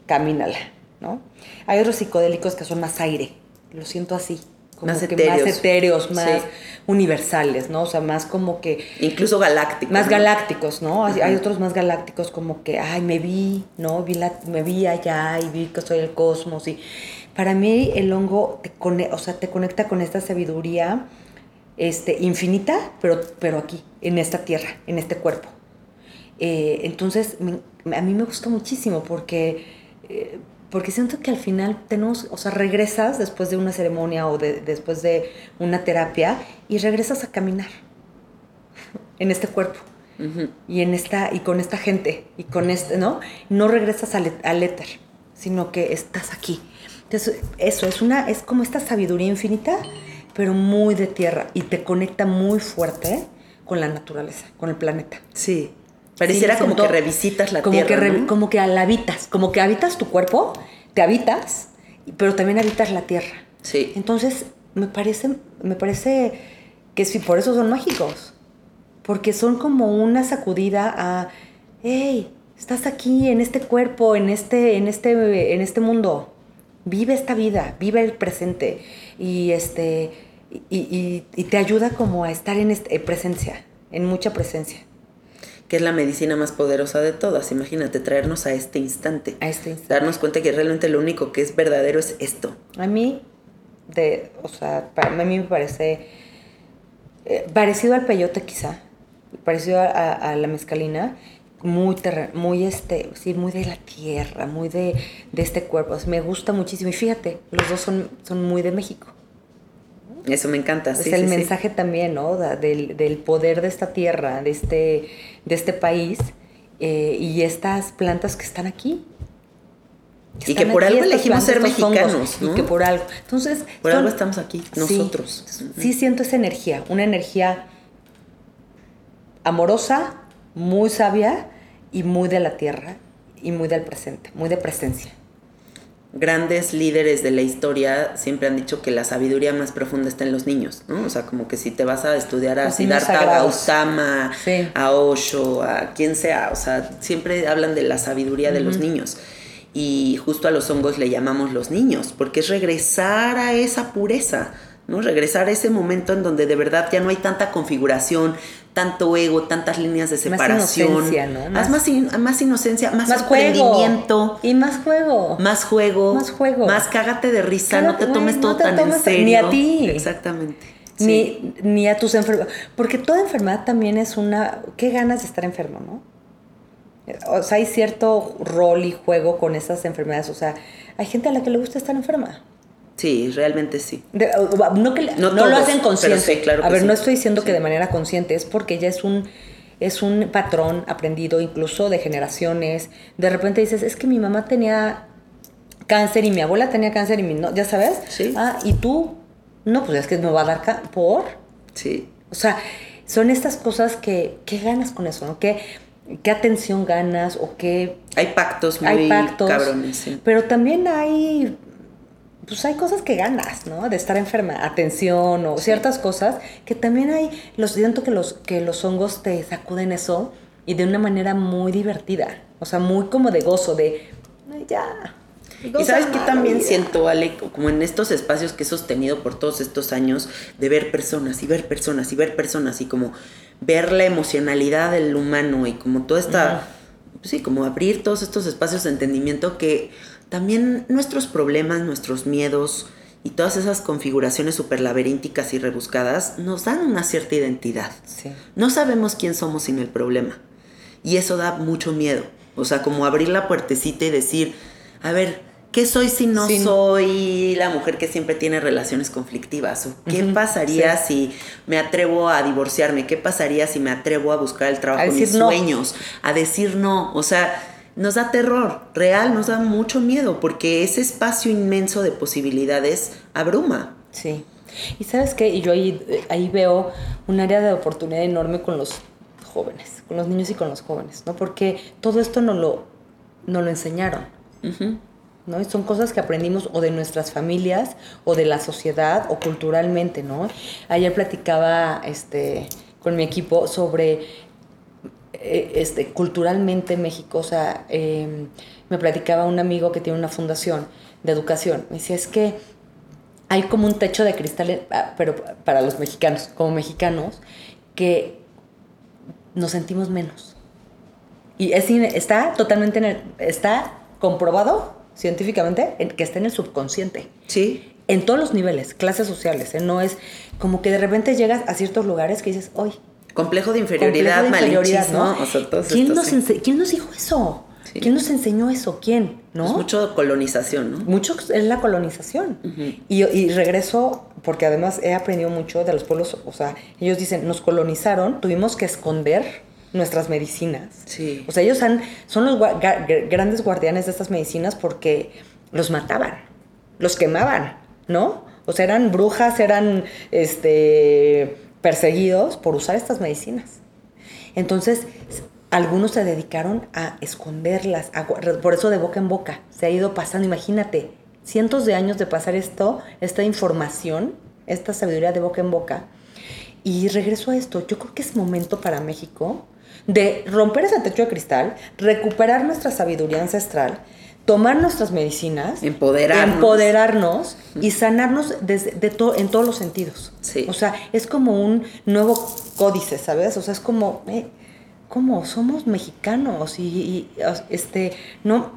Camínala, ¿no? Hay otros psicodélicos que son más aire. Lo siento así. Como Más que etéreos. más etéreos, más Sí. universales, ¿no? O sea, más como que Incluso galáctico. más ¿no? galácticos, ¿no? Hay, otros más galácticos como que, ay, me vi, ¿no? Vi la, me vi allá y vi que soy el cosmos. Y para mí el hongo te, cone- o sea, te conecta con esta sabiduría este, infinita, pero, pero aquí, en esta tierra, en este cuerpo. Eh, entonces, me- a mí me gusta muchísimo porque, eh, porque siento que al final tenemos, o sea, regresas después de una ceremonia o de- después de una terapia y regresas a caminar (laughs) en este cuerpo y en esta y con esta gente y con este no no regresas al, al éter sino que estás aquí. Entonces eso es una es como esta sabiduría infinita pero muy de tierra y te conecta muy fuerte con la naturaleza con el planeta. Sí. Pareciera Sí, como siento- que revisitas la como tierra. que re- ¿no? como que la habitas como que habitas tu cuerpo te habitas pero también habitas la tierra Sí. entonces, me parece, me parece que sí, por eso son mágicos. Porque son como una sacudida a, hey, estás aquí en este cuerpo, en este, en este, en este mundo. Vive esta vida, vive el presente. Y este, y, y- y te ayuda como a estar en este, en presencia, en mucha presencia. Que es la medicina más poderosa de todas. Imagínate, traernos a este instante. A este instante. Darnos cuenta que realmente lo único que es verdadero es esto. A mí, de, o sea, para a mí me parece eh, parecido al peyote quizá, parecido a, a- a la mezcalina, muy terre- muy este, sí, muy de la tierra, muy de, de este cuerpo. O sea, me gusta muchísimo. Y fíjate, los dos son, son muy de México. Eso me encanta. Es sí, el sí, sí. mensaje también, ¿no? Del, del poder de esta tierra, de este, de este país eh, y estas plantas que están aquí. Y que por algo elegimos ser mexicanos, ¿no? Y que por algo. Entonces, Por son- algo estamos aquí, Sí, nosotros. Sí, siento esa energía, una energía amorosa, muy sabia y muy de la tierra y muy del presente, muy de presencia. Grandes líderes de la historia siempre han dicho que la sabiduría más profunda está en los niños, ¿no? O sea, como que si te vas a estudiar a Los Siddhartha. Gautama, Sí. a Osho, a quien sea, o sea, siempre hablan de la sabiduría de los niños. Y justo a los hongos le llamamos los niños, porque es regresar a esa pureza, ¿no? Regresar a ese momento en donde de verdad ya no hay tanta configuración, tanto ego, tantas líneas de Más separación. inocencia, ¿no? Más, Más- más, in- más inocencia, más, Más juego. Y más juego. Más juego. Más juego. Más cágate de risa, no te tomes no todo te tan tomes- en serio. ni a ti. Exactamente. Sí. Ni, ni a tus enfermedades. Porque toda enfermedad también es una... ¿Qué ganas de estar enfermo, no? O sea, hay cierto rol y juego con esas enfermedades. O sea, hay gente a la que le gusta estar enferma. Sí, realmente sí. De- no que No lo hacen consciente. pero sí, claro a ver, sí. no estoy diciendo que de manera consciente, es porque ya es un es un patrón aprendido incluso de generaciones. De repente dices, es que mi mamá tenía cáncer y mi abuela tenía cáncer y mi no, ya sabes? Sí. Ah, y tú no, pues es que me va a dar por Sí. o sea, son estas cosas que ¿qué ganas con eso? ¿no? ¿Qué, qué atención ganas o qué Hay pactos muy hay pactos, cabrones. sí. pero también hay, pues hay cosas que ganas, ¿no? De estar enferma, atención o ciertas cosas que también hay, los siento que los que los hongos te sacuden eso y de una manera muy divertida, o sea, muy como de gozo, de "Ay, ya. Y sabes que también vida". siento, Ale, como en estos espacios que he sostenido por todos estos años, de ver personas y ver personas y ver personas y como ver la emocionalidad del humano y como toda esta, pues sí, como abrir todos estos espacios de entendimiento que también nuestros problemas, nuestros miedos y todas esas configuraciones súper laberínticas y rebuscadas nos dan una cierta identidad. Sí. No sabemos quién somos sin el problema. Y eso da mucho miedo. O sea, como abrir la puertecita y decir, a ver, ¿qué soy si no Sí. soy la mujer que siempre tiene relaciones conflictivas? ¿O qué pasaría si me atrevo a divorciarme? ¿Qué pasaría si me atrevo a buscar el trabajo de mis no. sueños? A decir no. O sea, nos da terror. Real, nos da mucho miedo porque ese espacio inmenso de posibilidades abruma. Sí. Y sabes qué, y yo ahí, ahí veo un área de oportunidad enorme con los jóvenes, con los niños y con los jóvenes, ¿no? Porque todo esto no lo, no lo enseñaron. Son cosas que aprendimos o de nuestras familias o de la sociedad o culturalmente, ¿no? Ayer platicaba este, con mi equipo sobre eh, este, culturalmente México, o sea, eh, me platicaba un amigo que tiene una fundación de educación, me decía, es que hay como un techo de cristal, ah, pero para los mexicanos, como mexicanos, que nos sentimos menos. Y está totalmente está comprobado científicamente en- que está en el subconsciente. Sí. En todos los niveles, clases sociales, ¿eh? no es como que de repente llegas a ciertos lugares que dices, hoy, Complejo de inferioridad, complejo de inferioridad, malinchismo, o sea, todos ¿Quién, nos sí. ¿Quién nos dijo eso? Sí. ¿Quién nos enseñó eso? ¿Quién? ¿No? Es mucho colonización, ¿no? Mucho es la colonización. y, y regreso, porque además he aprendido mucho de los pueblos, o sea, ellos dicen, nos colonizaron, tuvimos que esconder nuestras medicinas. Sí. O sea, ellos han, son los gua- grandes guardianes de estas medicinas porque los mataban, los quemaban, ¿no? O sea, eran brujas, eran este, perseguidos por usar estas medicinas. Entonces, algunos se dedicaron a esconderlas, a por eso de boca en boca se ha ido pasando. Imagínate, cientos de años de pasar esto, esta información, esta sabiduría de boca en boca. Y regreso a esto, yo creo que es momento para México de romper ese techo de cristal, recuperar nuestra sabiduría ancestral, tomar nuestras medicinas, Empoderarnos. empoderarnos y sanarnos desde, de to- en todos los sentidos. Sí. O sea, es como un nuevo códice, ¿sabes? O sea, es como, eh, ¿cómo? Somos mexicanos y, y, este, no,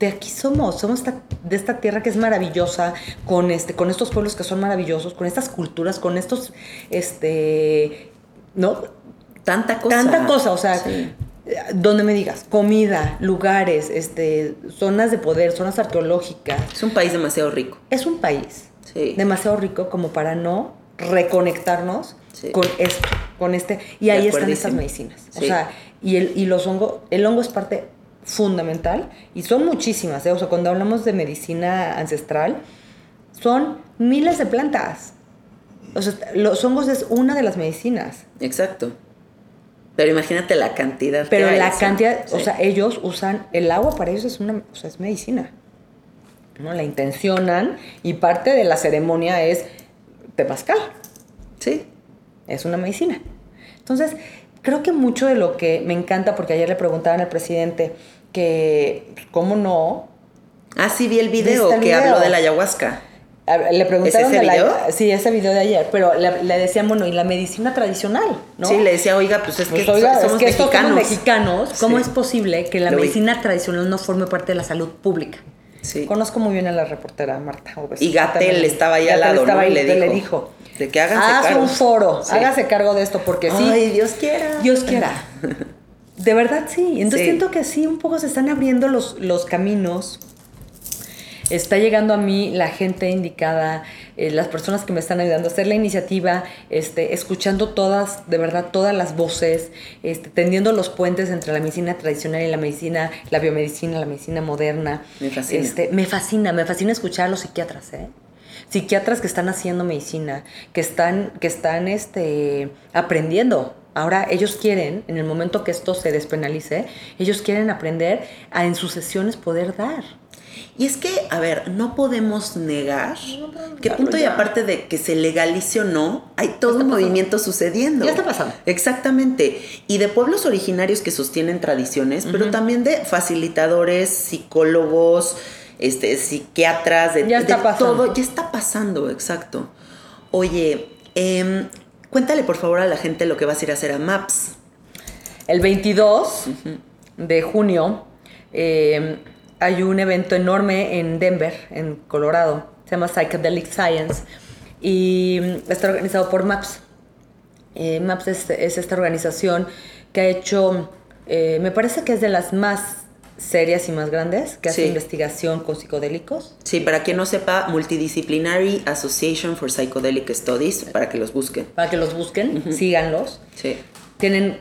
de aquí somos, somos esta- de esta tierra que es maravillosa, con, este, con estos pueblos que son maravillosos, con estas culturas, con estos, este, ¿no? Tanta cosa. Tanta cosa, o sea, Sí. donde me digas, comida, lugares, este, zonas de poder, zonas arqueológicas. Es un país demasiado rico. Es un país Sí. demasiado rico como para no reconectarnos Sí. con esto, con este. Y ahí están estas medicinas. O sea, Y, el, y los hongos, el hongo es parte fundamental y son muchísimas. ¿eh? O sea, cuando hablamos de medicina ancestral, son miles de plantas. O sea, los hongos es una de las medicinas. Exacto. Pero imagínate la cantidad. Pero que hay, la sí. cantidad, o sea, ellos usan el agua para ellos es una, o sea, es medicina. ¿no? La intencionan y parte de la ceremonia es temazcal. sí. es una medicina. Entonces, creo que mucho de lo que me encanta, porque ayer le preguntaban al presidente que, ¿cómo no? Ah, sí, vi el video ¿Viste el que video? habló de la ayahuasca. Le preguntaron ese de la- video? sí, ese video de ayer, pero le, le decían, bueno, y la medicina tradicional, ¿no? Sí, le decía, oiga, pues es Pues, que oiga, somos es que mexicanos. somos mexicanos. ¿Cómo Sí. es posible que la Lo vi. medicina tradicional no forme parte de la salud pública? Sí. Conozco muy bien a la reportera Marta Oves. Y Gatel estaba ahí al lado, ¿no? Y le le dijo, dijo, de que háganse haz cargo". un foro, Sí. hágase cargo de esto, porque sí, Ay, Dios quiera. Dios quiera. (laughs) De verdad sí. Entonces siento que sí, un poco se están abriendo los, los caminos. Está llegando a mí la gente indicada, eh, las personas que me están ayudando a hacer la iniciativa, este, escuchando todas, de verdad, todas las voces, este, tendiendo los puentes entre la medicina tradicional y la medicina, la biomedicina, la medicina moderna. Me fascina. Este, me fascina, me fascina escuchar a los psiquiatras, ¿eh? Psiquiatras que están haciendo medicina, que están, que están este, aprendiendo. Ahora ellos quieren, en el momento que esto se despenalice, ellos quieren aprender a en sus sesiones poder dar. Y es que, a ver, no podemos negar que punto y aparte de que se legalice o no, hay todo un movimiento sucediendo. Ya está pasando. Exactamente. Y de pueblos originarios que sostienen tradiciones, pero también de facilitadores, psicólogos, este, psiquiatras, de, Ya está de pasando. todo. Ya está pasando, exacto. Oye, em, cuéntale por favor a la gente lo que vas a ir a hacer a MAPS. El 22 de junio eh, hay un evento enorme en Denver, en Colorado. Se llama Psychedelic Science y mm, está organizado por MAPS. Eh, MAPS es, es esta organización que ha hecho, eh, me parece que es de las más serias y más grandes, que hace investigación con psicodélicos. Sí, para quien no sepa, Multidisciplinary Association for Psychedelic Studies, para que los busquen. Para que los busquen, síganlos. Sí. tienen,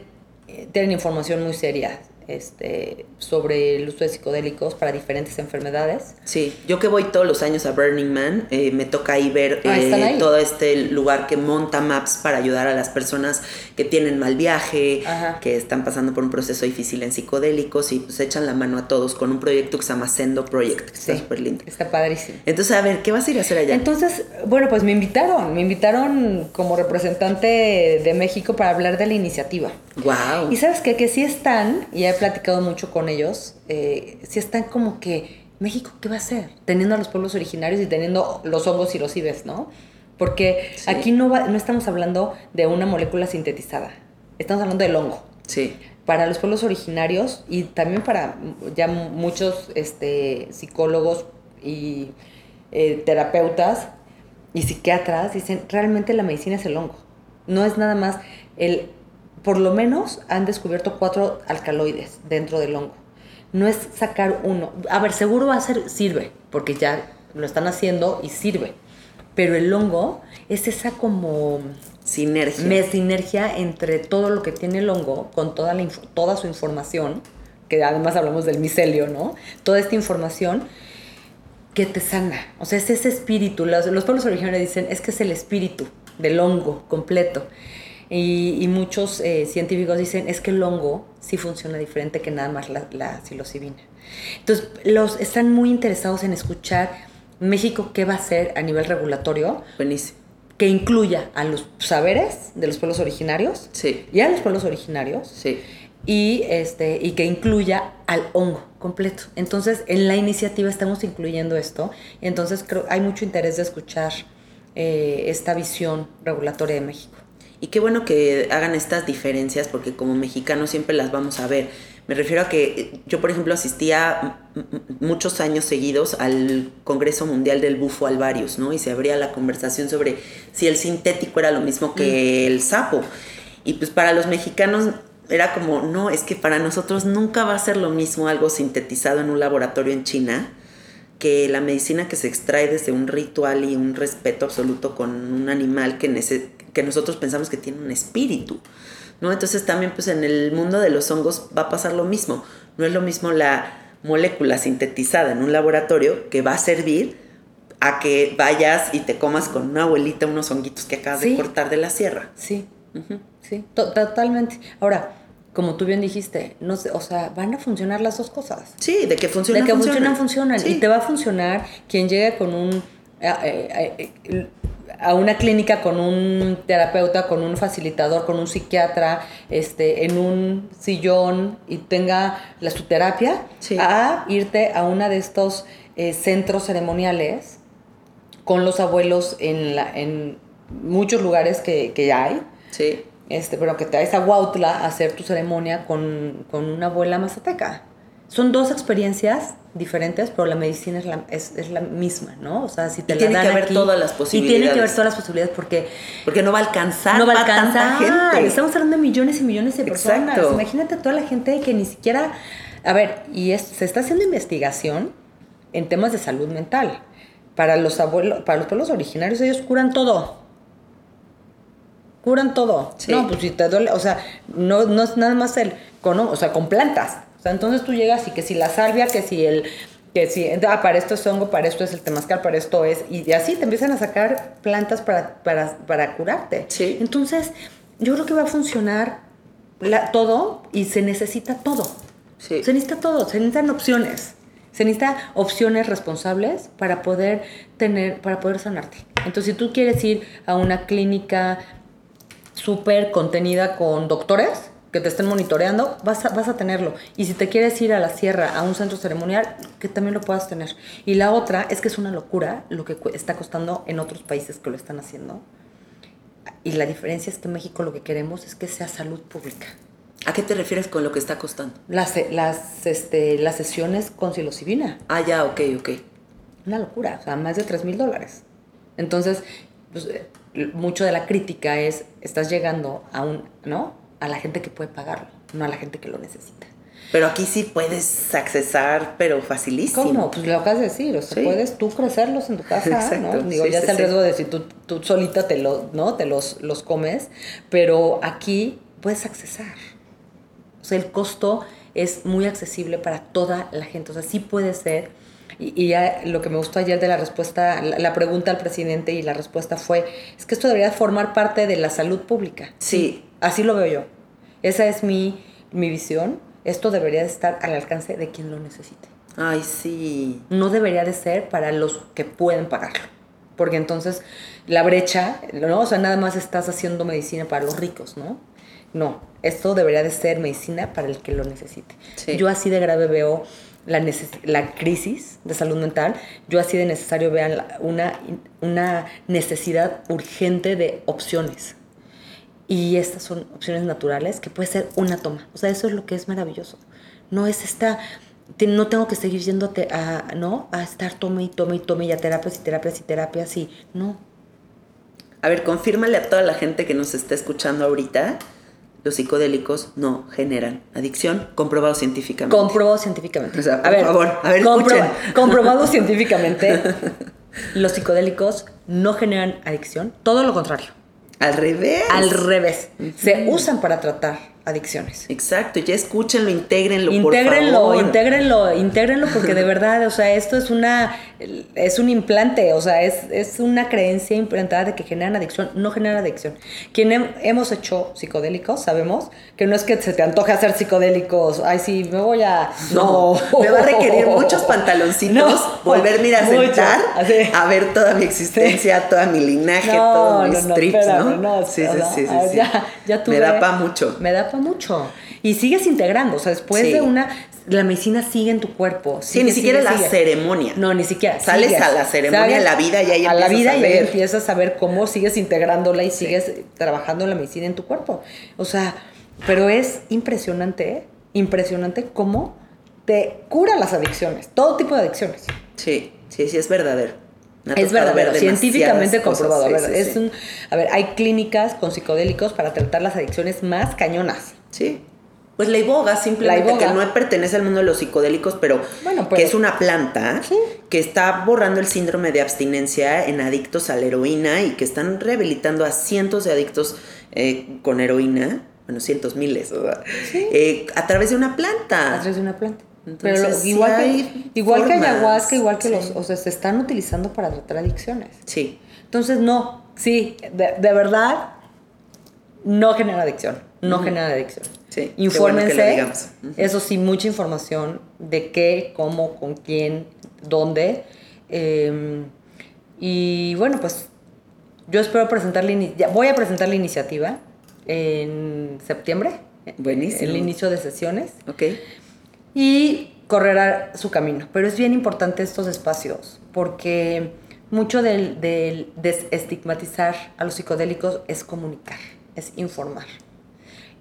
eh, tienen información muy seria este, sobre el uso de psicodélicos para diferentes enfermedades. Sí, yo que voy todos los años a Burning Man, eh, me toca ahí ver Ah, eh, todo este lugar que monta Maps para ayudar a las personas que tienen mal viaje, Ajá. que están pasando por un proceso difícil en psicodélicos y pues echan la mano a todos con un proyecto que se llama Sendo Project, que está súper lindo. Está padrísimo. Entonces, a ver, ¿qué vas a ir a hacer allá? Entonces, bueno, pues me invitaron, me invitaron como representante de México para hablar de la iniciativa. wow. Y sabes qué? que sí están, y he platicado mucho con ellos, eh, sí están como que, México, ¿qué va a hacer? Teniendo a los pueblos originarios y teniendo los hongos y los ibes, ¿no? Porque Sí. aquí no, va- no estamos hablando de una molécula sintetizada, estamos hablando del hongo. Sí, Para los pueblos originarios y también para ya muchos este, psicólogos y eh, terapeutas y psiquiatras, dicen, realmente la medicina es el hongo. No es nada más el... Por lo menos han descubierto cuatro alcaloides dentro del hongo. No es sacar uno. A ver, seguro va a ser, sirve, porque ya lo están haciendo y sirve. Pero el hongo es esa como sinergia. me sinergia entre todo lo que tiene el hongo con toda, la toda su información, que además hablamos del micelio, ¿no? Toda esta información que te sana. O sea, es ese espíritu. Los, los pueblos originarios dicen, es que es el espíritu del hongo completo. Y, y muchos eh, científicos dicen, es que el hongo sí funciona diferente que nada más la, la psilocibina. Entonces, los están muy interesados en escuchar México qué va a hacer a nivel regulatorio Buenísimo. que incluya a los saberes de los pueblos originarios Sí, y a los pueblos originarios sí. y este y que incluya al hongo completo. Entonces, en la iniciativa estamos incluyendo esto. Entonces, creo hay mucho interés de escuchar eh, esta visión regulatoria de México. Y qué bueno que hagan estas diferencias porque como mexicanos siempre las vamos a ver. Me refiero a que eh, yo, por ejemplo, asistía muchos años seguidos al Congreso Mundial del Bufo Alvarius, ¿no? Y se abría la conversación sobre si el sintético era lo mismo que el sapo. Y pues para los mexicanos era como, no, es que para nosotros nunca va a ser lo mismo algo sintetizado en un laboratorio en China que la medicina que se extrae desde un ritual y un respeto absoluto con un animal que, que nosotros pensamos que tiene un espíritu. ¿No? Entonces también pues en el mundo de los hongos va a pasar lo mismo. No es lo mismo la molécula sintetizada en un laboratorio que va a servir a que vayas y te comas con una abuelita unos honguitos que acabas Sí. de cortar de la sierra. Sí, sí, to- totalmente. Ahora, como tú bien dijiste, no sé, o sea, van a funcionar las dos cosas. Sí, de que funcionan, de que funcionan, funcionan. Sí. Y te va a funcionar quien llegue con un. a, eh, eh, a una clínica con un terapeuta, con un facilitador, con un psiquiatra, este, en un sillón y tenga la su terapia, Sí. a irte a una de estos eh, centros ceremoniales con los abuelos en, la, en muchos lugares que, que hay, Sí. este, pero que te vayas a Huautla a hacer tu ceremonia con, con una abuela mazateca. Son dos experiencias diferentes, pero la medicina es la, es, es la misma, ¿no? O sea, si te Y la tiene dan que haber aquí- todas las Y tiene que haber posibilidades. todas las posibilidades porque Porque no va a alcanzar no va a tanta alcanzar. gente. Estamos hablando de millones y millones de personas. Exacto. Imagínate toda la gente que ni siquiera... A ver, y es- se está haciendo investigación en temas de salud mental. Para los abuelos, para los pueblos originarios, ellos curan todo. Curan todo. Sí. No, pues si te duele, o sea, no, no es nada más el, con, o sea, con plantas. O sea, entonces tú llegas y que si la salvia, que si el, que si, ah, para esto es hongo, para esto es el temazcal, para esto es, y así te empiezan a sacar plantas para, para, para curarte. Sí. Entonces, yo creo que va a funcionar la- todo y se necesita todo. Sí. Se necesita todo, se necesitan opciones. Se necesitan opciones responsables para poder tener, para poder sanarte. Entonces, si tú quieres ir a una clínica súper contenida con doctores que te estén monitoreando, vas a, vas a tenerlo. Y si te quieres ir a la sierra, a un centro ceremonial, que también lo puedas tener. Y la otra es que es una locura lo que está costando en otros países que lo están haciendo. Y la diferencia es que en México lo que queremos es que sea salud pública. ¿A qué te refieres con lo que está costando? Las, se- las, este, las sesiones con psilocibina. Ah, ya, ok, ok. Una locura, o sea, más de 3 mil dólares. Entonces, pues, eh, mucho de la crítica es, estás llegando a un, ¿no? A la gente que puede pagarlo, no a la gente que lo necesita. Pero aquí sí puedes accesar, pero facilísimo. ¿Cómo? Pues lo acabas de decir, o sea, Sí. puedes tú crecerlos en tu casa, Exacto, ¿no? Digo, sí, ya sí, está el riesgo de si tú, tú solita te, lo, ¿no? te los, los comes, pero aquí puedes accesar. O sea, el costo es muy accesible para toda la gente, o sea, sí puede ser. Y, y ya lo que me gustó ayer de la respuesta, la, la pregunta al presidente y la respuesta fue, es que esto debería formar parte de la salud pública. Sí. Así lo veo yo. Esa es mi, mi visión. Esto debería de estar al alcance de quien lo necesite Ay, sí. no debería de ser para los que pueden pagarlo. Porque entonces la brecha, ¿no? O sea, nada más estás haciendo medicina para los ricos, ¿no? No, esto debería de ser medicina para el que lo necesite. Sí. Yo así de grave veo la, la crisis de salud mental, yo así de necesario la- una, una necesidad urgente de opciones. Y estas son opciones naturales que puede ser una toma. O sea, eso es lo que es maravilloso. No es esta, no tengo que seguir yéndote a, ¿no? A estar tome y tome y tome y a terapias y terapias y terapias no. A ver, confírmale a toda la gente que nos está escuchando ahorita, los psicodélicos no generan adicción, comprobado científicamente. Comprobado científicamente. O sea, por favor, a ver, escuchen. comprobado científicamente, (laughs) los psicodélicos no generan adicción, todo lo contrario. Al revés. Al revés, se usan para tratar adicciones. Exacto, ya escúchenlo, intégrenlo, por Intégrenlo, favor. intégrenlo, intégrenlo porque de (laughs) verdad, o sea, esto es una es un implante, o sea, es, es una creencia implantada de que generan adicción, no generan adicción. Quien hem- hemos hecho psicodélicos, sabemos que no es que se te antoje hacer psicodélicos, ay sí, me voy a No, me va a requerir (laughs) muchos pantaloncitos, No, volverme a sentar, así. a ver toda mi existencia, toda mi linaje, todos mis trips, ¿no? no, sí, sí, sí, sí, ah, sí. Ya, ya tuve- Me da pa' mucho. Me da mucho. Y sigues integrando, o sea, después Sí. de una, la medicina sigue en tu cuerpo. Sí, sigue, ni siquiera sigue, la sigue. ceremonia. No, ni siquiera. Sales sigues. a la ceremonia, a la vida, y ahí a la empiezas vida a y ahí empiezas a ver cómo sigues integrándola y sigues trabajando la medicina en tu cuerpo. O sea, pero es impresionante, ¿eh? impresionante cómo te cura las adicciones, todo tipo de adicciones. Sí, sí, sí, es verdadero. Es verdadero, ver científicamente cosas, comprobado. a sí, ver, sí, es sí. un, a ver, hay clínicas con psicodélicos para tratar las adicciones más cañonas. Sí. Pues la iboga, simplemente La iboga. que no pertenece al mundo de los psicodélicos, pero, Bueno, que es una planta Sí. que está borrando el síndrome de abstinencia en adictos a la heroína y que están rehabilitando a cientos de adictos eh, con heroína bueno, cientos, miles, sea, eh, a través de una planta. A través de una planta. Entonces, Pero sí igual, que, igual que ayahuasca, igual que sí. los, o sea, se están utilizando para tratar adicciones. Sí, Entonces, no, sí, de, de verdad, no genera adicción, no genera adicción. Sí, Infórmense, bueno eso sí, mucha información de qué, cómo, con quién, dónde. eh, y bueno, pues yo espero presentar la voy a presentar la iniciativa en septiembre, Buenísimo. el inicio de sesiones ok. Y correrá su camino. Pero es bien importante estos espacios porque mucho del, del desestigmatizar a los psicodélicos es comunicar, es informar.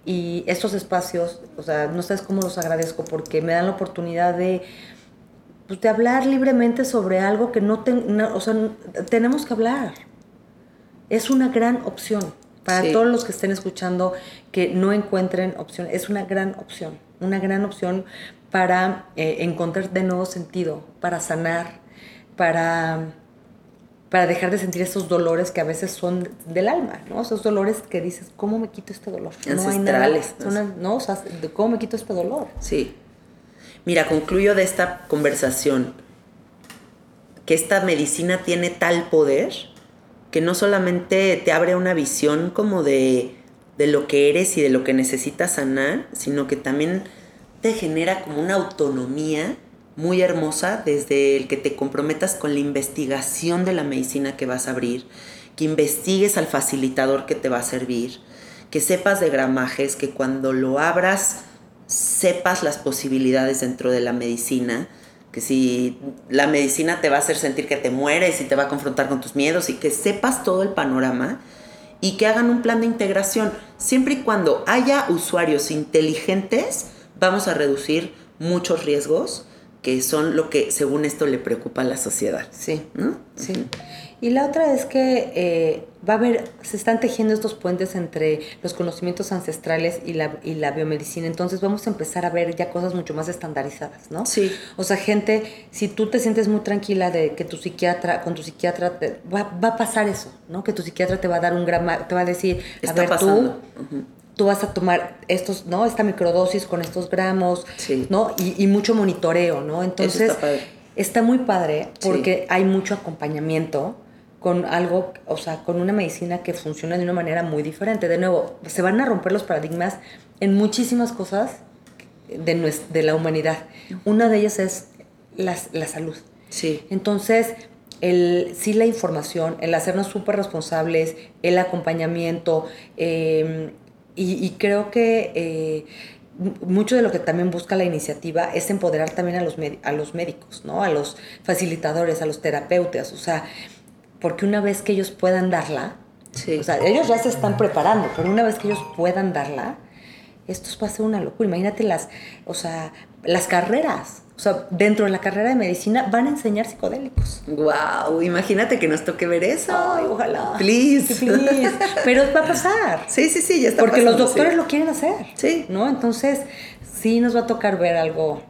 Y estos espacios, o sea, no sabes cómo los agradezco porque me dan la oportunidad de, pues, de hablar libremente sobre algo que no, ten- no- o sea, tenemos que hablar. Es una gran opción para Sí. todos los que estén escuchando que no encuentren opción. Es una gran opción, una gran opción para eh, encontrar de nuevo sentido, para sanar, para, para dejar de sentir esos dolores que a veces son del alma, ¿no? Esos dolores que dices, ¿cómo me quito este dolor? No, hay nada, son- no, o sea, de ¿cómo me quito este dolor? Sí. Mira, concluyo de esta conversación que esta medicina tiene tal poder que no solamente te abre una visión como de, de lo que eres y de lo que necesitas sanar, sino que también te genera como una autonomía muy hermosa desde el que te comprometas con la investigación de la medicina que vas a abrir, que investigues al facilitador que te va a servir, que sepas de gramajes, que cuando lo abras sepas las posibilidades dentro de la medicina, que si la medicina te va a hacer sentir que te mueres y te va a confrontar con tus miedos y que sepas todo el panorama y que hagan un plan de integración. Siempre y cuando haya usuarios inteligentes, vamos a reducir muchos riesgos que son lo que según esto le preocupa a la sociedad. Sí, ¿no? sí. Y la otra es que eh, va a haber, se están tejiendo estos puentes entre los conocimientos ancestrales y la, y la biomedicina. Entonces vamos a empezar a ver ya cosas mucho más estandarizadas, ¿no? Sí. O sea, gente, si tú te sientes muy tranquila de que tu psiquiatra, con tu psiquiatra, te- va, va a pasar eso, ¿no? Que tu psiquiatra te va a dar un grama, te va a decir, a Está ver, pasando. tú tú vas a tomar estos, ¿no? Esta microdosis con estos gramos, Sí. ¿no? Y, y mucho monitoreo, ¿no? Entonces, está muy padre Sí. porque hay mucho acompañamiento con algo, o sea, con una medicina que funciona de una manera muy diferente. De nuevo, se van a romper los paradigmas en muchísimas cosas de, nues- de la humanidad. Una de ellas es las- la salud. Sí. Entonces, el, sí la información, el hacernos súper responsables, el acompañamiento, eh, y, y creo que eh, mucho de lo que también busca la iniciativa es empoderar también a los, a los médicos, ¿no? A los facilitadores, a los terapeutas, o sea, porque una vez que ellos puedan darla, Sí. o sea, ellos ya se están preparando, pero una vez que ellos puedan darla, esto va a ser una locura. Imagínate las, o sea, las carreras. O sea, dentro de la carrera de medicina van a enseñar psicodélicos. Wow, imagínate que nos toque ver eso. Ay, ojalá. Please. Please. Pero va a pasar. Sí, sí, sí, ya está Porque los doctores sí. lo quieren hacer. Sí. ¿No? Entonces, sí nos va a tocar ver algo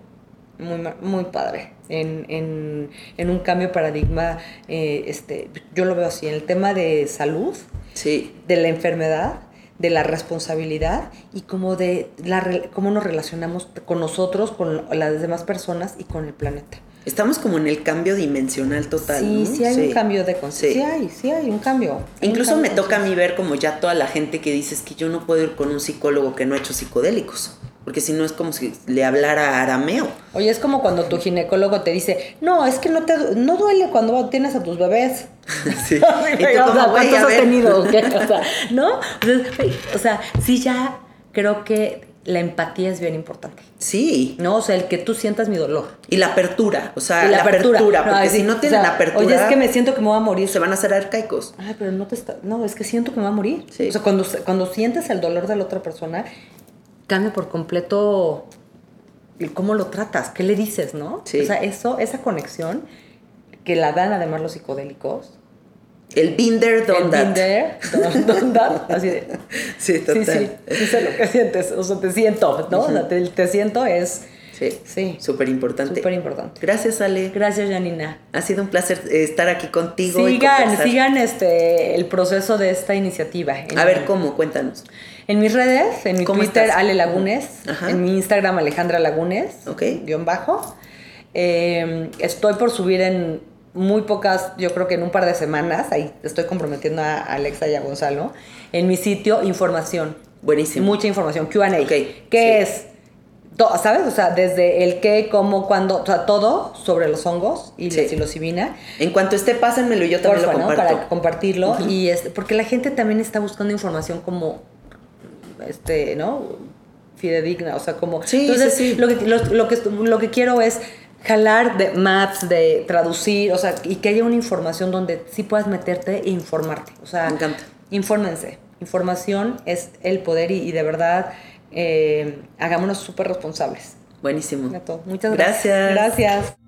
muy, muy padre. En, en- en un cambio de paradigma, eh, este, yo lo veo así, en el tema de salud, Sí, de la enfermedad, de la responsabilidad y como de la, cómo nos relacionamos con nosotros, con las demás personas y con el planeta. estamos como en el cambio dimensional total. sí, ¿no? sí hay un cambio de conciencia. Sí. Sí hay, sí hay un cambio. Hay un Incluso cambio me toca a mí ver como ya toda la gente que dice es que yo no puedo ir con un psicólogo que no ha hecho psicodélicos. Porque si no es como si le hablara arameo. Oye, es como cuando tu ginecólogo te dice, no, es que no te no duele cuando tienes a tus bebés. (laughs) Sí. (laughs) Y tú como, güey, ¿cuántos a has tenido? o qué? O sea, (laughs) ¿no? Entonces, o sea, sí ya creo que la empatía es bien importante. Sí. ¿No? O sea, el que tú sientas mi dolor. Y la apertura. O sea, Y la, apertura. porque No, si sí, no o tienen sea, apertura, Oye, es que me siento que me voy a morir. se van a hacer arcaicos. Ay, pero no te está. No, es que siento que me va a morir. Sí. O sea, cuando, cuando sientes el dolor de la otra persona, cambia por completo el cómo lo tratas, qué le dices, ¿no? Sí. O sea, eso, esa conexión que la dan además los psicodélicos. El binder el there, done- done that, así de. (laughs) Sí, Sí, total. sí, sí sé lo que sientes, o sea, te siento, ¿no? O sea, te, te siento es, Sí, Sí. súper importante. Súper importante. Gracias, Ale. Gracias, Janina. Ha sido un placer eh, estar aquí contigo. Sigan, sigan este, el proceso de esta iniciativa. A ver, ¿cómo? Cuéntanos. En mis redes, en mi ¿Cómo Twitter, estás? Ale Lagunes, Ajá. en mi Instagram, Alejandra Lagunes, Ok. guion bajo. Eh, estoy por subir en muy pocas, yo creo que en un par de semanas, ahí estoy comprometiendo a Alexa y a Gonzalo, en mi sitio, información. Buenísimo. Mucha información, Q&A. Ok, ¿Qué sí. es? To- ¿Sabes? O sea, desde el qué, cómo, cuándo, o sea, todo sobre los hongos y Sí. la psilocibina. En cuanto esté, pásenmelo y yo también Porfa, lo ¿no? comparto. Para compartirlo. y es, porque la gente también está buscando información como, este, ¿no? Fidedigna, o sea, como... Sí, entonces, sí, sí. Lo, que, lo, lo que, lo que quiero es jalar de maps, de traducir, o sea, y que haya una información donde sí puedas meterte e informarte. O sea, Me encanta. infórmense. Información es el poder y, y de verdad eh, hagámonos súper responsables. Buenísimo. Muchas gracias. Gracias. Gracias.